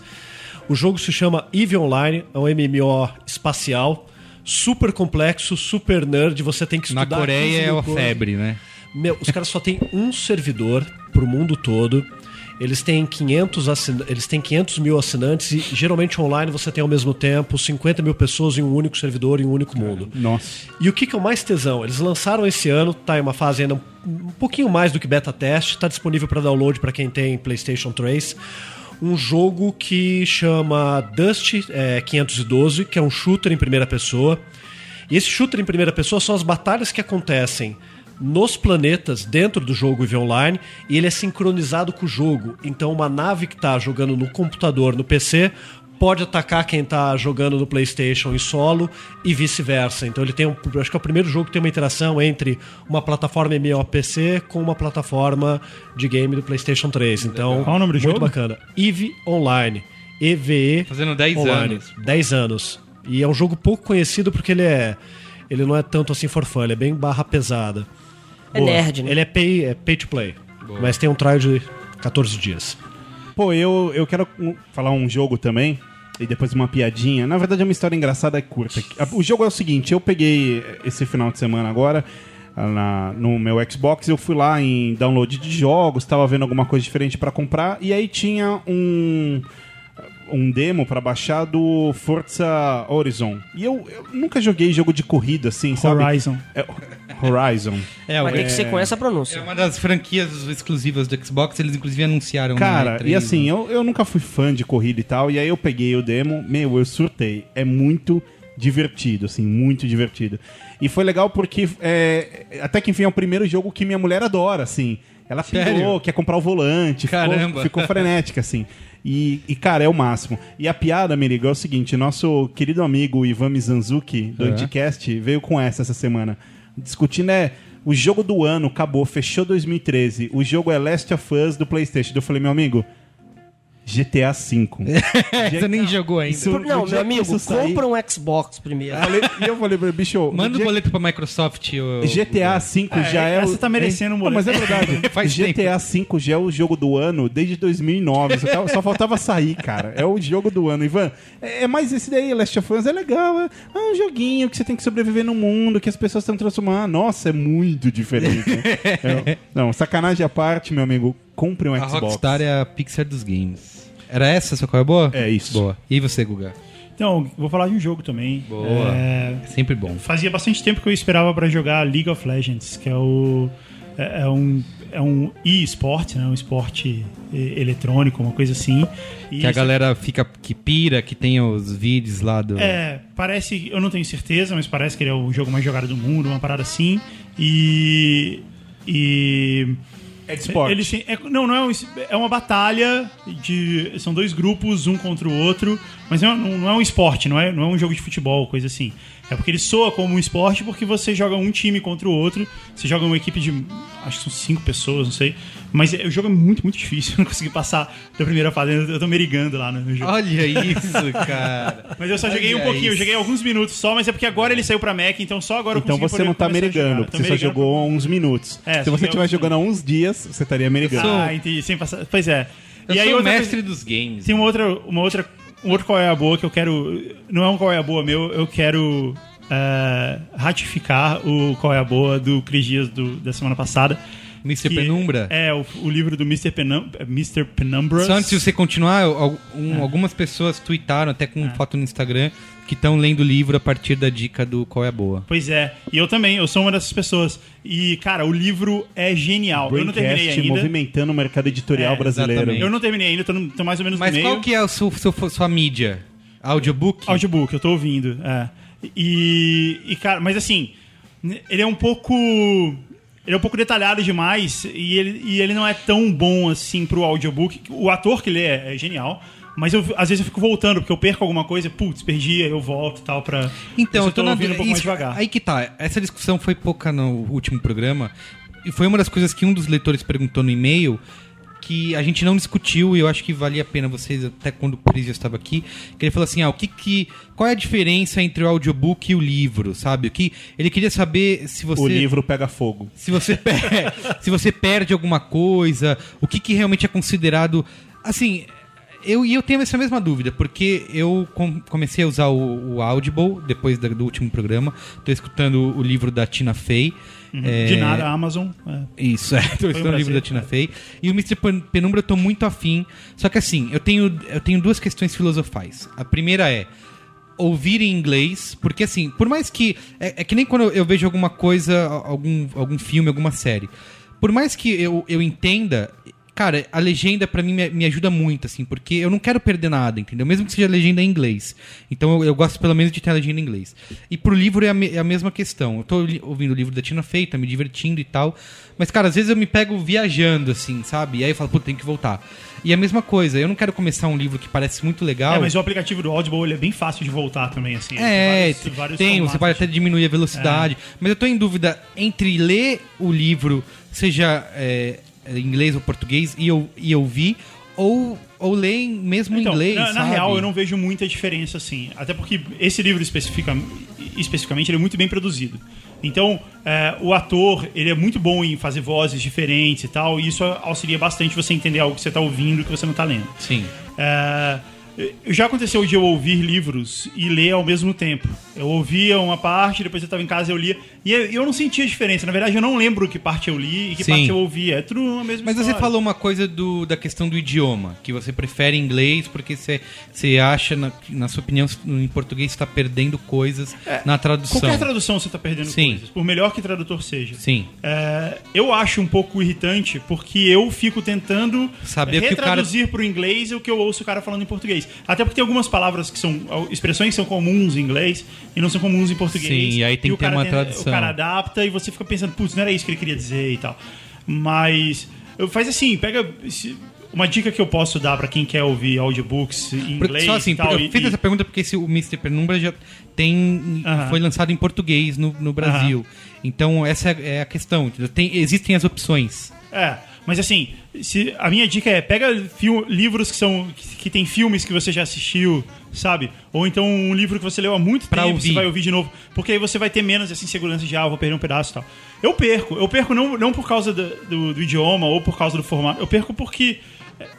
O jogo se chama EVE Online, é um MMO espacial, super complexo, super nerd, você tem que Na estudar Coreia 15 é a febre, né? Meu, os caras só têm um servidor pro mundo todo. Eles têm 500, assin... Eles têm 500 mil assinantes e geralmente online você tem ao mesmo tempo 50 mil pessoas em um único servidor em um único mundo. Nossa. E o que, que é o mais tesão? Eles lançaram esse ano, tá em uma fase ainda um um pouquinho mais do que beta teste, tá disponível para download para quem tem PlayStation 3. Um jogo que chama Dust é, 512, que é um shooter em primeira pessoa. E esse shooter em primeira pessoa são as batalhas que acontecem nos planetas dentro do jogo EVE Online e ele é sincronizado com o jogo. Então uma nave que está jogando no computador, no PC, pode atacar quem está jogando no PlayStation em solo e vice-versa. Então ele tem um, acho que é o primeiro jogo que tem uma interação entre uma plataforma MMOPC com uma plataforma de game do PlayStation 3. Então, Qual o nome do muito jogo? bacana. EVE Online. EVE Fazendo 10 Online. anos. 10 anos. E é um jogo pouco conhecido porque ele é ele não é tanto assim for fun, ele é bem barra pesada. É nerd, né? Ele é pay, é pay to play. Mas tem um trial de 14 dias. Pô, eu, eu quero falar um jogo também. E depois uma piadinha. Na verdade, é uma história engraçada e curta. O jogo é o seguinte: eu peguei esse final de semana agora. ah, na- no meu Xbox, eu fui lá em download de jogos, tava vendo alguma coisa diferente pra comprar, e aí tinha um um demo pra baixar do Forza Horizon. E eu, eu nunca joguei jogo de corrida assim, sabe? Horizon. É, Horizon. É, Mas tem é, que ser com essa pronúncia. é uma das franquias exclusivas do Xbox, eles inclusive anunciaram. Cara, na E3, e assim, né? eu, eu nunca fui fã de corrida e tal, e aí eu peguei o demo, meu, eu surtei. É muito divertido, assim, muito divertido. E foi legal porque, é, até que enfim, é o primeiro jogo que minha mulher adora, assim. Ela Sério? pirou, quer comprar o volante, ficou, Caramba. ficou frenética, assim. E, e, cara, é o máximo. E a piada, Merigo, é o seguinte: nosso querido amigo Ivan Mizanzuki, do É. Anticast, veio com essa essa semana. Discutindo é. O jogo do ano acabou, fechou 2013. O jogo é Last of Us do PlayStation. Eu falei, meu amigo, GTA V. Você nem jogou ainda. Isso- Não, meu amigo, compra um Xbox primeiro. Falei- E eu falei, bicho, Manda o dia- boleto pra Microsoft. o- GTA V já é. essa o- tá merecendo um Não, Mas é verdade. Faz GTA V já é o jogo do ano desde 2009. Só, tava- só faltava sair, cara. É o jogo do ano. Ivan, é, é mais esse daí, Last of Us, é legal. É, é um joguinho que você tem que sobreviver no mundo, que as pessoas estão transformando. Ah, Nossa, é muito diferente. né? É, não, sacanagem à parte, meu amigo. Compre um A Xbox. Rockstar é a Pixar dos games. Era essa a sua qual é boa? É isso. Boa. E você, Guga? Então, vou falar de um jogo também. Boa. É, Sempre bom. fazia bastante tempo que eu esperava pra jogar League of Legends, que é o é, é um é um e-sport, né? Um esporte eletrônico, uma coisa assim. E Que a galera fica que pira, que tem os vídeos lá do. É, parece, eu não tenho certeza, mas parece que ele é o jogo mais jogado do mundo, uma parada assim. E e É de esporte. Eles têm- é- não, não é, um, é uma batalha de. São dois grupos, um contra o outro, mas não, não, é um esporte, não é, não é um jogo de futebol, coisa assim. É porque ele soa como um esporte porque você joga um time contra o outro, você joga uma equipe de. Acho que são cinco pessoas, não sei. Mas o jogo é muito, muito difícil. Eu não consegui passar da primeira fase, eu tô merigando lá no jogo. Olha isso, cara. Mas eu só joguei um Olha pouquinho, eu isso. joguei alguns minutos só, mas é porque agora ele saiu pra Mac, então só agora eu Então consegui você não tá merigando, porque você só jogou há uns minutos. É, Se você joguei tivesse alguns jogando há uns dias, você estaria merigando. Ah, entendi, sem passar. Pois é. Eu e aí sou o outra mestre coisa- dos games. Tem uma outra, uma outra, um outro qual é a boa que eu quero. Não é um qual é a boa meu, eu quero eh, ratificar o qual é a boa do Cris Dias do, da semana passada. Mr. que Penumbra? É, o, o livro do Mr. Penum, Mr. Penumbra. Só antes de você continuar, al- É. um- algumas pessoas tweetaram até com foto no Instagram que estão lendo o livro a partir da dica do Qual é a Boa. Pois é, e eu também, eu sou uma dessas pessoas. E, cara, o livro é genial. eu não terminei Braincast ainda. movimentando o mercado editorial É, brasileiro. exatamente. Eu não terminei ainda, tô, tô mais ou menos Mas no meio. qual que é a sua, sua, sua mídia? Audiobook? Audiobook, eu tô ouvindo. É. E, e, cara, mas assim, ele é um pouco. Ele é um pouco detalhado demais e ele, e ele não é tão bom assim pro audiobook. O ator que lê é, é genial. Mas eu, às vezes eu fico voltando, porque eu perco alguma coisa, putz, perdi, aí eu volto e tal pra. Então, eu eu tô na ouvindo um pouco mais isso- devagar. Aí que tá. Essa discussão foi pouca no último programa. E foi uma das coisas que um dos leitores perguntou no e-mail que a gente não discutiu e eu acho que valia a pena vocês, até quando o Cris já estava aqui, que ele falou assim, ah, o que que... Qual é a diferença entre o audiobook e o livro, sabe? O que ele queria saber se você... O livro pega fogo. se você, per- se você perde alguma coisa, o que, que realmente é considerado. Assim, eu, e eu tenho essa mesma dúvida, porque eu com- comecei a usar o, o Audible depois do último programa. Tô escutando o livro da Tina Fey. É, De nada, Amazon. é. Isso, é. Escutando o livro da Tina. Fey. E o Mr. Pen- Penumbra eu tô muito afim. Só que assim, eu tenho, eu tenho duas questões filosofais. A primeira é ouvir em inglês, porque assim, por mais que. É, é que nem quando eu, eu vejo alguma coisa, algum, algum filme, alguma série. Por mais que eu, eu entenda. Cara, a legenda pra mim me, me ajuda muito, assim, porque eu não quero perder nada, entendeu? Mesmo que seja legenda em inglês. Então eu, eu gosto pelo menos de ter a legenda em inglês. E pro livro é a, me- é a mesma questão. Eu tô ouvindo o livro da Tina Fey, tá me divertindo e tal. Mas, cara, às vezes eu me pego viajando, assim, sabe? E aí eu falo, pô, tem que voltar. E a mesma coisa, eu não quero começar um livro que parece muito legal. É, mas o aplicativo do Audible ele é bem fácil de voltar também, assim. É, vários- vários tem, você pode até diminuir a velocidade. Mas eu tô em dúvida entre ler o livro, seja é, inglês ou português, e, eu, e ouvir, ou, ou ler em- mesmo em Então, inglês. na, na real, eu não vejo muita diferença, assim. Até porque esse livro especifica, especificamente ele é muito bem produzido. Então, é, o ator, ele é muito bom em fazer vozes diferentes e tal, e isso auxilia bastante você entender algo que você está ouvindo que você não está lendo. Sim. É, já aconteceu de eu ouvir livros e ler ao mesmo tempo. Eu ouvia uma parte, depois eu estava em casa e eu lia. E eu eu não sentia diferença. Na verdade, eu não lembro que parte eu li e que Sim. parte eu ouvia. É tudo a mesma Mas você história. falou uma coisa do, da questão do idioma, que você prefere inglês porque você, você acha, na, na sua opinião, em português está perdendo coisas na tradução. Qualquer tradução você está perdendo Sim. coisas, por melhor que tradutor seja. Sim. É, eu acho um pouco irritante porque eu fico tentando Saber cara- retraduzir para o inglês o que eu ouço o cara falando em português. Até porque tem algumas palavras que são expressões que são comuns em inglês e não são comuns em português. Sim, e aí tem o que ter uma tenta- tradução. O cara adapta e você fica pensando, putz, não era isso que ele queria dizer e tal. Mas faz assim, pega se- uma dica que eu posso dar para quem quer ouvir audiobooks em Porque- inglês só assim, e tal. eu e- fiz e- essa pergunta porque esse, o Mr. Penumbra já tem. Aham. Foi lançado em português no, no Brasil. Então, essa é, a questão. Tem, existem as opções. É, Mas assim, se, a minha dica é pega livros que são que, que tem filmes que você já assistiu, sabe? Ou então um livro que você leu há muito Pra tempo, ouvir. você vai ouvir de novo, porque aí você vai ter menos essa insegurança de ah, vou perder um pedaço e tal. Eu perco, eu perco não, não por causa do, do- do idioma ou por causa do formato, eu perco porque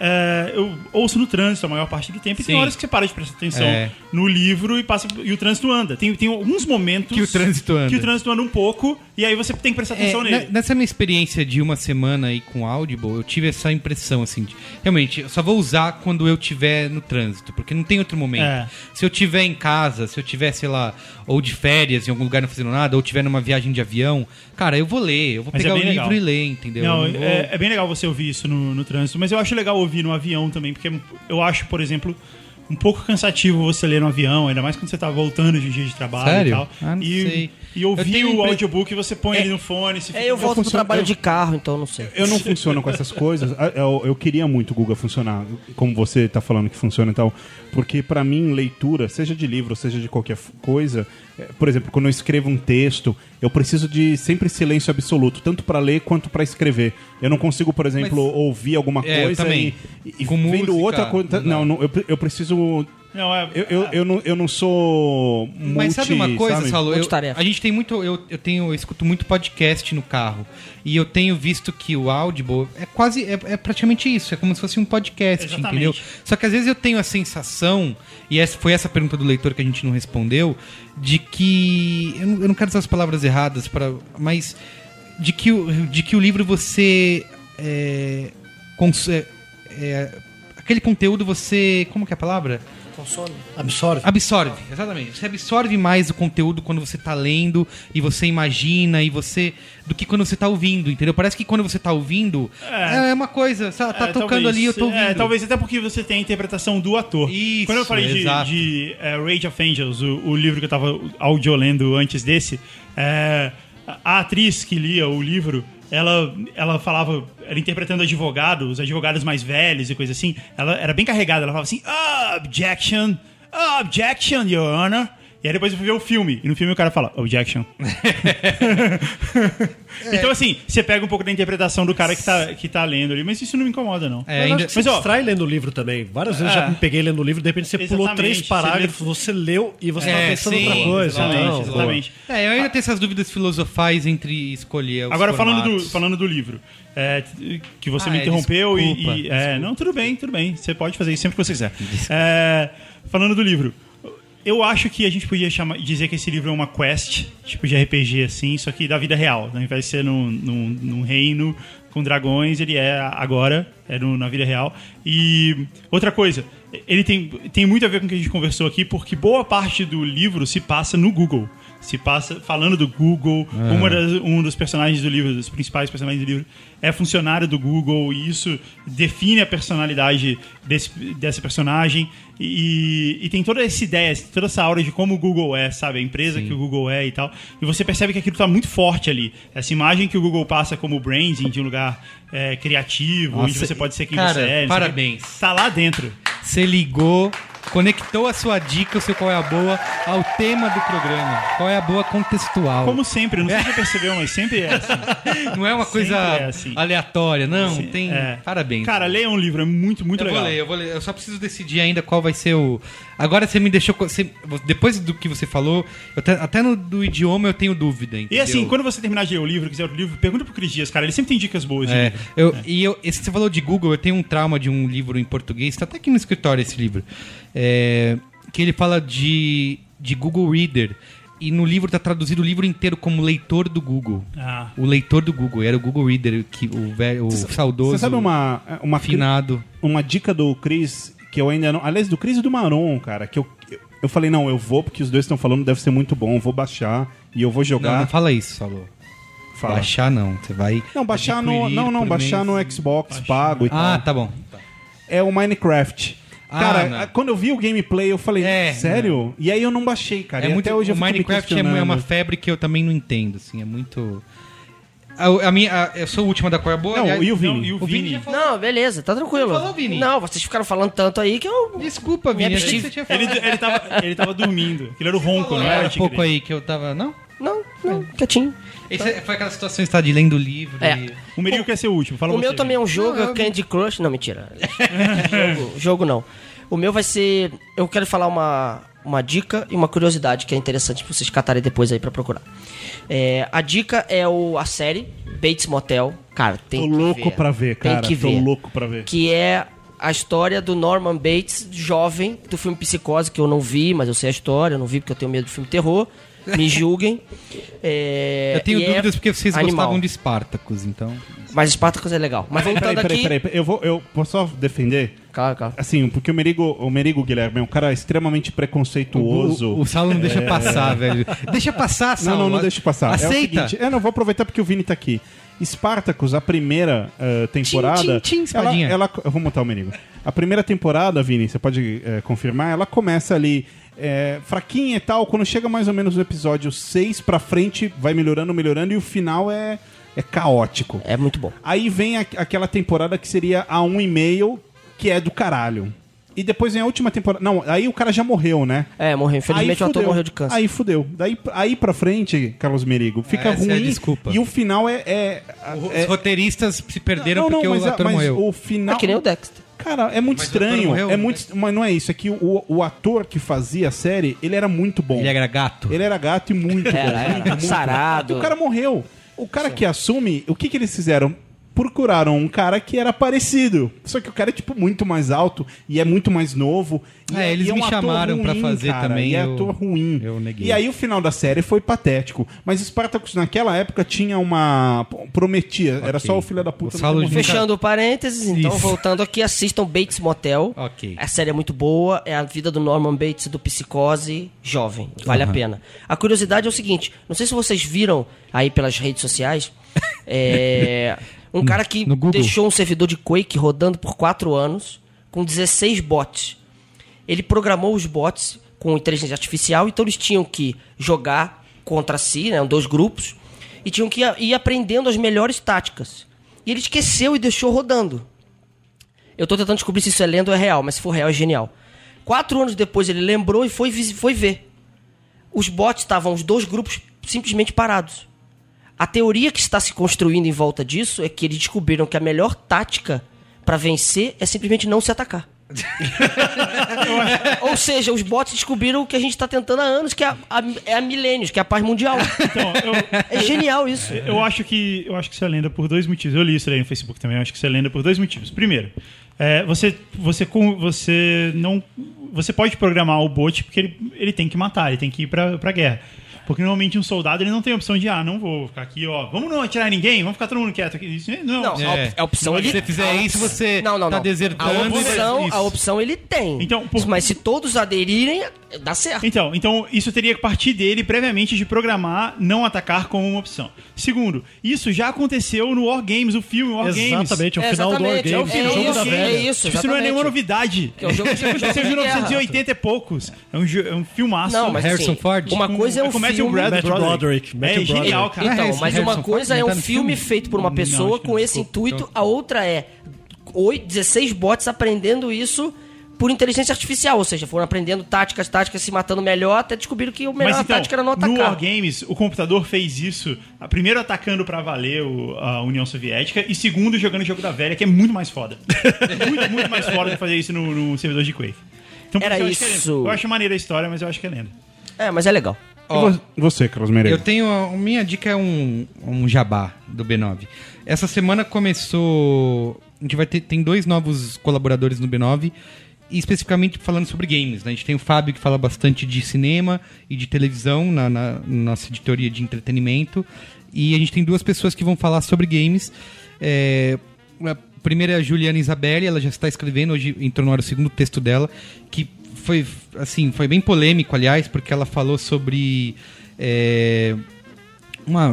é, eu ouço no trânsito a maior parte do tempo e tem Sim. horas que você para de prestar atenção É. no livro e passa e o trânsito anda. Tem, tem alguns momentos Que o trânsito anda. que o trânsito anda um pouco e aí você tem que prestar É, atenção ne- nele. nessa minha experiência de uma semana aí com Audible, eu tive essa impressão, assim, de, realmente, eu só vou usar quando eu tiver no trânsito, porque não tem outro momento. É. Se eu tiver em casa, se eu tiver, sei lá, ou de férias em algum lugar não fazendo nada, ou tiver numa viagem de avião, cara, eu vou ler, eu vou Mas pegar é o livro legal. e ler, entendeu? Não, Eu vou- é, é bem legal você ouvir isso no, no trânsito, mas eu acho legal ouvir no avião também, porque eu acho, por exemplo, um pouco cansativo você ler no avião, ainda mais quando você tá voltando de um dia de trabalho Sério? e tal. Ah, não e, sei. e Eu ouvir o audiobook, você põe ele no fone. Você É, eu volto pro funciono- trabalho eu- de carro, então não sei. Eu não funciono com essas coisas. Ah, Eu, eu queria muito o Guga funcionar, como você tá falando que funciona e tal. Porque pra mim, leitura, seja de livro, seja de qualquer coisa, é, por exemplo, quando eu escrevo um texto, eu preciso de sempre silêncio absoluto, tanto pra ler quanto pra escrever. Eu não consigo, por exemplo, Mas- ouvir alguma É, coisa também. e, e Com vendo música, outra coisa. não. Não, eu, eu preciso. Não, é, Eu, eu, eu, não, eu não sou. Mas multi, sabe uma coisa, sabe? Saulo? Eu, a gente tem muito. Eu, eu tenho. Eu escuto muito podcast no carro. E eu tenho visto que o Audible é quase. É, é praticamente isso. É como se fosse um podcast, Exatamente. entendeu? Só que às vezes eu tenho a sensação, e essa foi essa pergunta do leitor que a gente não respondeu, de que. Eu não, eu não quero usar as palavras erradas, pra, mas. De que, o, de que o livro você. É, cons- é, é, aquele conteúdo você. Como que é a palavra? Consome. Absorve. Absorve, exatamente. Você absorve mais o conteúdo quando você tá lendo e você imagina e você. do que quando você tá ouvindo, entendeu? Parece que quando você tá ouvindo é, é uma coisa, tá, tá É, tocando talvez. ali, eu tô ouvindo. É, talvez até porque você tem a interpretação do ator. Isso, Quando eu falei de, de é, Rage of Angels, o, o livro que eu tava audiolendo antes desse, é, a atriz que lia o livro, ela, ela falava, era interpretando advogado, os advogados mais velhos e coisa assim, ela era bem carregada, ela falava assim, objection, objection, your honor. E aí depois eu fui ver o filme, e no filme o cara fala, objection. Então assim, você pega um pouco da interpretação do cara que tá, que tá lendo ali, mas isso não me incomoda não. É, Mas ainda- Mas, ó, distrai lendo o livro também. Várias vezes É. já me peguei lendo o livro, de repente você pulou Exatamente, três você parágrafos, você leu e você É, estava pensando sim, outra coisa. Exatamente, Não, exatamente. É, eu ainda tenho essas dúvidas filosofais entre escolher os Agora, falando do, falando do livro, é, que você Ah, me é, interrompeu e- desculpa, e. é, não, tudo bem, tudo bem. Você pode fazer isso sempre que você quiser. É, falando do livro, eu acho que a gente podia chamar, dizer que esse livro é uma quest, tipo de RPG, assim, só que da vida real. Né? Ao invés de ser num, num, num reino com dragões, ele é agora, é no- na vida real. E outra coisa, ele tem, tem muito a ver com o que a gente conversou aqui, porque boa parte do livro se passa no Google. Se passa falando do Google. Uma das- um dos personagens do livro, dos principais personagens do livro, é funcionário do Google, e isso define a personalidade desse, dessa personagem. E, e tem toda essa ideia, toda essa aura de como o Google é, sabe? A empresa que o Google é e tal. E você percebe que aquilo tá muito forte ali. Essa imagem que o Google passa como branding de um lugar é, criativo, onde Nossa, você pode ser quem cara, você é. parabéns. Tá lá dentro. Você ligou, conectou a sua dica, o seu qual é a boa, ao tema do programa. Qual é a boa contextual. Como sempre, não sei se você percebeu, mas sempre é assim. Não é uma coisa é assim. aleatória, não. Tem. é. Parabéns. Cara, leia um livro, é muito, muito eu legal. vou ler, eu vou ler. Eu só preciso decidir ainda qual vai ser o. Agora você me deixou. você- depois do que você falou, eu te- até no do idioma eu tenho dúvida. E Entendeu? assim, quando você terminar de ler o livro, quiser outro livro, pergunta pro Cris Dias, cara, ele sempre tem dicas boas É, eu, E eu, esse, você falou de Google, eu tenho um trauma de um livro em português, tá até aqui no escritório esse livro. é, que ele fala de, de Google Reader. E no livro tá traduzido o livro inteiro como leitor do Google. Ah. O leitor do Google, era o Google Reader, que o, velho, o saudoso. Você sabe uma, uma, finado. uma dica do Cris que eu ainda não. Aliás, do Cris e do Maron, cara, que eu, eu falei, não, eu vou, porque os dois estão falando, deve ser muito bom, eu vou baixar e eu vou Não, jogar. não fala isso, falou. Fala. Baixar não, você vai. Não, baixar no. Não, não, baixar mês. no Xbox pago e Ah, tal. tá bom. É o Minecraft. Ah, Cara, não. quando eu vi o gameplay, eu falei, É, sério? E aí eu não baixei, cara. É e muito, até hoje eu o me Minecraft é, é uma febre que eu também não entendo, assim, é muito... A, a minha, a- eu sou a última da Cor Boa. Não, aliás- e o Vini? Não, e o O Vini Vini? falou. Não, beleza, tá tranquilo. Você falou, Vini? Não, vocês ficaram falando tanto aí que eu. Desculpa, Vini, achei que você tinha falado. Ele, ele, tava, ele tava dormindo. Aquilo era o ronco, não era? Um pouco aí que eu tava... Não? Não, não, quietinho. Esse é- foi aquela situação que você tá de lendo o livro. É. e- O Merigo quer ser o último. Fala o você, meu também é um jogo, Não, é Candy Crush. Não, mentira. jogo, jogo não. O meu vai ser. Eu quero falar uma, uma dica e uma curiosidade que é interessante pra vocês catarem depois aí pra procurar. É, a dica é o, a série Bates Motel. Cara, tem Tô que louco ver. pra ver, cara. Tem que Tô ver. louco pra ver. Que é a história do Norman Bates, jovem, do filme Psicose, que eu não vi, mas eu sei a história, eu não vi porque eu tenho medo de filme terror. Me julguem. É, Eu tenho é dúvidas porque vocês animal. gostavam de Spartacus, então. Mas Spartacus é legal. Mas voltando Peraí, peraí, aqui. peraí, peraí. Eu, vou, eu posso só defender? Calma, calma. Assim, porque o Merigo, o Merigo Guilherme é um cara extremamente preconceituoso. O, o Saulo não deixa passar, velho. Deixa passar, Não, Saulo. não, não deixa passar. Aceita. É o seguinte, eu não vou aproveitar porque o Vini tá aqui. Spartacus, a primeira eh, temporada. tchim, ela, espadinha. ela, eu vou montar o Merigo. A primeira temporada, Vini, você pode eh, confirmar, ela começa ali eh, fraquinha e tal. Quando chega mais ou menos no episódio 6 pra frente, vai melhorando, melhorando, e o final é, é caótico. É muito bom. Aí vem a- aquela temporada que seria a 1,5, que é do caralho. E depois vem a última temporada. Não, aí o cara já morreu, né? É, morreu. Infelizmente Aí o ator morreu de câncer. Aí fudeu. Daí aí pra frente, Carlos Merigo, fica Essa é a ruim. desculpa. E o final é. é, Os é- roteiristas se perderam não, não, porque mas, o a- ator mas morreu. o final. É que nem o Dexter. Cara, é muito Mas estranho. morreu, é né? muito, mas não é isso. É que o, o ator que fazia a série, ele era muito bom. Ele era gato. Ele era gato e muito bom. Era, era. muito, muito. Sarado. E o cara morreu. O cara que assume, o que, que eles fizeram? Procuraram um cara que era parecido. Só que o cara é, tipo, muito mais alto e é muito mais novo. E É, eles e me um ator chamaram pra fazer cara, também, E é eu- ator ruim. eu neguei. E aí o final da série foi patético. Mas Spartacus naquela época tinha uma. Prometia. Era Ok. só o filho da puta. Morrer. Fechando parênteses, então Isso. voltando aqui, assistam Bates Motel. Ok. A série é muito boa, é a vida do Norman Bates do Psicose jovem. Vale a pena. A curiosidade é o seguinte: não sei se vocês viram aí pelas redes sociais. é, um cara que deixou um servidor de Quake rodando por 4 anos com 16 bots. Ele programou os bots com inteligência artificial, então eles tinham que jogar contra si, né, dois grupos, e tinham que ir- aprendendo as melhores táticas. E ele esqueceu e deixou rodando. Eu tô tentando descobrir se isso é lenda ou é real, mas se for real é genial. Quatro anos depois ele lembrou e foi, foi ver. Os bots estavam, os dois grupos, simplesmente parados. A teoria que está se construindo em volta disso é que eles descobriram que a melhor tática para vencer é simplesmente não se atacar. Ou seja, os bots descobriram o que a gente está tentando há anos, que é a, é a milênios, que é a paz mundial. Então, eu, É genial isso. Eu acho que eu acho que isso é lenda por dois motivos. Eu li isso aí no Facebook também. Eu acho que isso é lenda por dois motivos. Primeiro, é, você você com- você não você pode programar o bot porque ele, ele tem que matar, ele tem que ir pra, pra guerra. Porque normalmente um soldado ele não tem a opção de ah, não vou ficar aqui, ó, vamos não atirar ninguém, vamos ficar todo mundo quieto aqui. Isso não. Não, isso- É. a opção Se ele você fizer a isso, você não, não, tá não. desertando A opção, isso. a opção ele tem. Então, por- Mas se todos aderirem, dá certo. Então, então, isso teria que partir dele previamente de programar não atacar como uma opção. Segundo, isso já aconteceu no War Games, o filme War Games. Exatamente, é o É, final do War exatamente, é o Games, final o jogo do da War velha. Games. isso, Tipo, isso não é exatamente. nenhuma novidade. Que é um jogo de- Isso aconteceu em jogo de guerra. 1980 e poucos. É um, é um filmaço. Não, mas Harrison assim, Ford? uma coisa é um Com Matthew filme... Broderick. Matthew Broderick. É genial, cara. Então, Harrison- mas uma coisa Ford é um tá filme filme? feito por uma pessoa acho que com esse intuito, Então- a outra é oito, 16 bots aprendendo isso por inteligência artificial, ou seja, foram aprendendo táticas, táticas, se matando melhor, até descobriram que a melhor Mas então, tática era não no War atacar. Games, o computador fez isso, a- primeiro atacando pra valer o- a União Soviética e segundo jogando o jogo da velha, que é muito mais foda. muito, muito mais foda de fazer isso no, no servidor de Quake. Então, Era eu acho que é isso. lenda. eu acho maneira a história, mas eu acho que é lenda. É, mas é legal. E vo- Você, Carlos Meirelles. Eu tenho. A minha dica é um, um jabá do B9. Essa semana começou. A gente vai ter tem dois novos colaboradores no B9, e especificamente falando sobre games. Né? A gente tem o Fábio que fala bastante de cinema e de televisão na, na nossa editoria de entretenimento. E a gente tem duas pessoas que vão falar sobre games. É, a primeira é a Juliana Isabelli, ela já está escrevendo, hoje entrou no ar o segundo texto dela, que foi assim, foi bem polêmico, aliás, porque ela falou sobre é, uma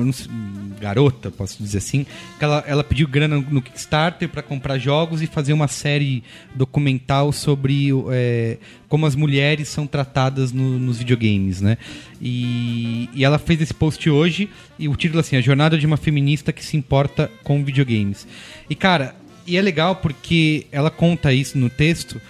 garota, posso dizer assim, que ela, ela pediu grana no Kickstarter para comprar jogos e fazer uma série documental sobre é, como as mulheres são tratadas no- nos videogames, né? E, e ela fez esse post hoje e o título é assim, a jornada de uma feminista que se importa com videogames. E cara, e é legal porque ela conta isso no texto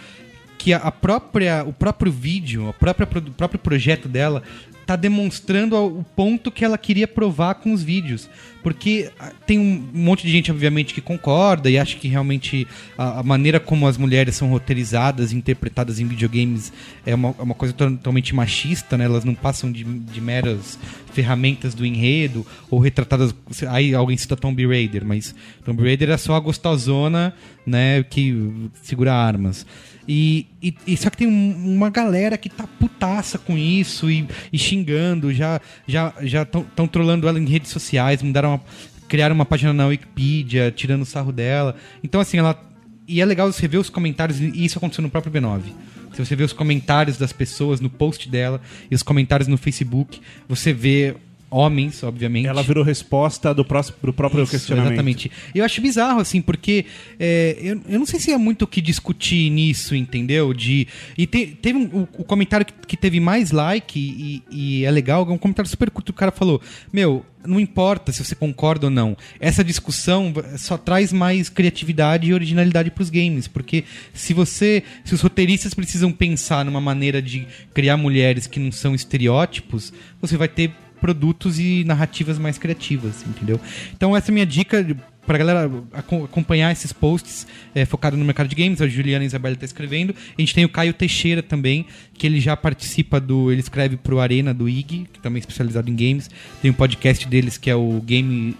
que a- própria, o próprio vídeo, a própria, o próprio projeto dela tá demonstrando o ponto que ela queria provar com os vídeos. Porque ah, tem um monte de gente, obviamente, que concorda e acha que realmente a, a maneira como as mulheres são roteirizadas interpretadas em videogames é uma, é uma coisa totalmente machista, né? Elas não passam de, de meras ferramentas do enredo ou retratadas. Aí alguém cita Tomb Raider, mas Tomb Raider é só a gostosona, né? Que segura armas. E, e, e só que tem um- uma galera que tá putaça com isso e, e xingando, já já já estão trolando ela em redes sociais, mudaram uma, criaram uma página na Wikipedia, tirando sarro dela. Então assim, ela e é legal você ver os comentários e isso aconteceu no próprio B9. Se você vê os comentários das pessoas no post dela e os comentários no Facebook, você vê homens, obviamente. Ela virou resposta do, próximo, do próprio Isso, questionamento. Exatamente. Eu acho bizarro, assim, porque é, eu, eu não sei se é muito o que discutir nisso, entendeu? De, e te- teve um, o, comentário que, que teve mais like e, e é legal, é um comentário super curto. O cara falou: Meu, não importa se você concorda ou não, essa discussão só traz mais criatividade e originalidade para os games, porque se você, se os roteiristas precisam pensar numa maneira de criar mulheres que não são estereótipos, você vai ter produtos e narrativas mais criativas, entendeu? Então essa é a minha dica pra galera aco- acompanhar esses posts é, focado no mercado de games. A Juliana Isabela tá escrevendo. A gente tem o Caio Teixeira também, que ele já participa do. Ele escreve pro Arena do IG, que também é especializado em games. Tem um podcast deles que é o Game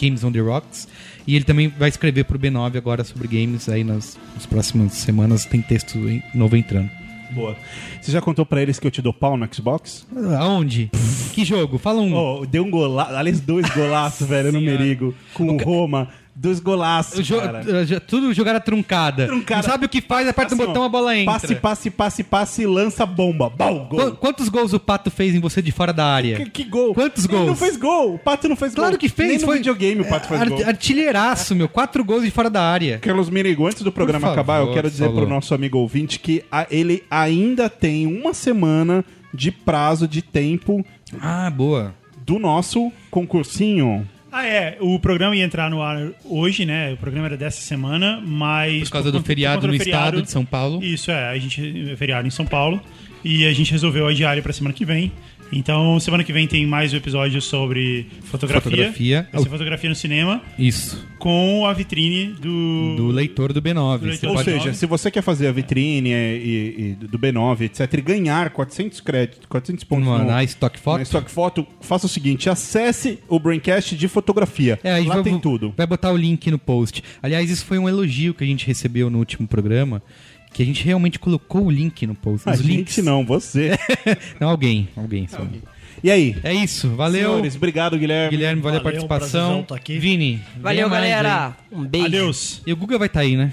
Games on the Rocks. E ele também vai escrever pro B9 agora sobre games. Aí nas, nas próximas semanas tem texto novo entrando. Boa. Você já contou pra eles que eu te dou pau no Xbox? Aonde? que jogo? Fala um. Oh, deu um golaço, aliás, dois golaços, velho, no Merigo. Com o Roma. Dois golaços, O jo- cara. tudo jogada truncada. Truncada. Não sabe o que faz, aperta Assim, o botão, ó, a bola entra. Passe, passe, passe, passe, lança bomba. Bal, gol. Qu- Quantos gols o Pato fez em você de fora da área? Que, que gol? Quantos Ele gols? não fez gol. O Pato não fez Claro gol. que fez. Nem no foi videogame o Pato fez ar- gol. Artilheiraço, meu. Quatro gols de fora da área. Carlos Mirigo, antes do programa favor, acabar, eu quero dizer falou. pro nosso amigo ouvinte que a- ele ainda tem uma semana de prazo de tempo Ah, boa. do nosso concursinho. Ah, é. O programa ia entrar no ar hoje, né? O programa era dessa semana, mas. Por causa do conta- feriado do no feriado- estado de São Paulo. Isso, é. A gente é feriado em São Paulo. E a gente resolveu adiar ele pra semana que vem. Então, semana que vem tem mais um episódio sobre fotografia. Fotografia. Vai ser fotografia no cinema Isso. com a vitrine do. Do leitor do B9. Do leitor. Ou pode- seja, se você quer fazer a vitrine é, e, e do B9, etc, e ganhar 400 créditos, 400 pontos no, na Stock Photo? na Stock Photo, faça o seguinte, acesse o Braincast de fotografia. É, a gente Lá vai, tem tudo. Vai botar o link no post. Aliás, isso foi um elogio que a gente recebeu no último programa. Que a gente realmente colocou o link no post. A Os gente links. não, você. Não, alguém. Alguém. só. e aí? É isso. Valeu. Senhores, obrigado, Guilherme. Guilherme, valeu a Valeu, participação. prazerzão tá aqui. Vini. Valeu, galera. Um beijo. Adeus. aí. E o Guga vai estar aí, né?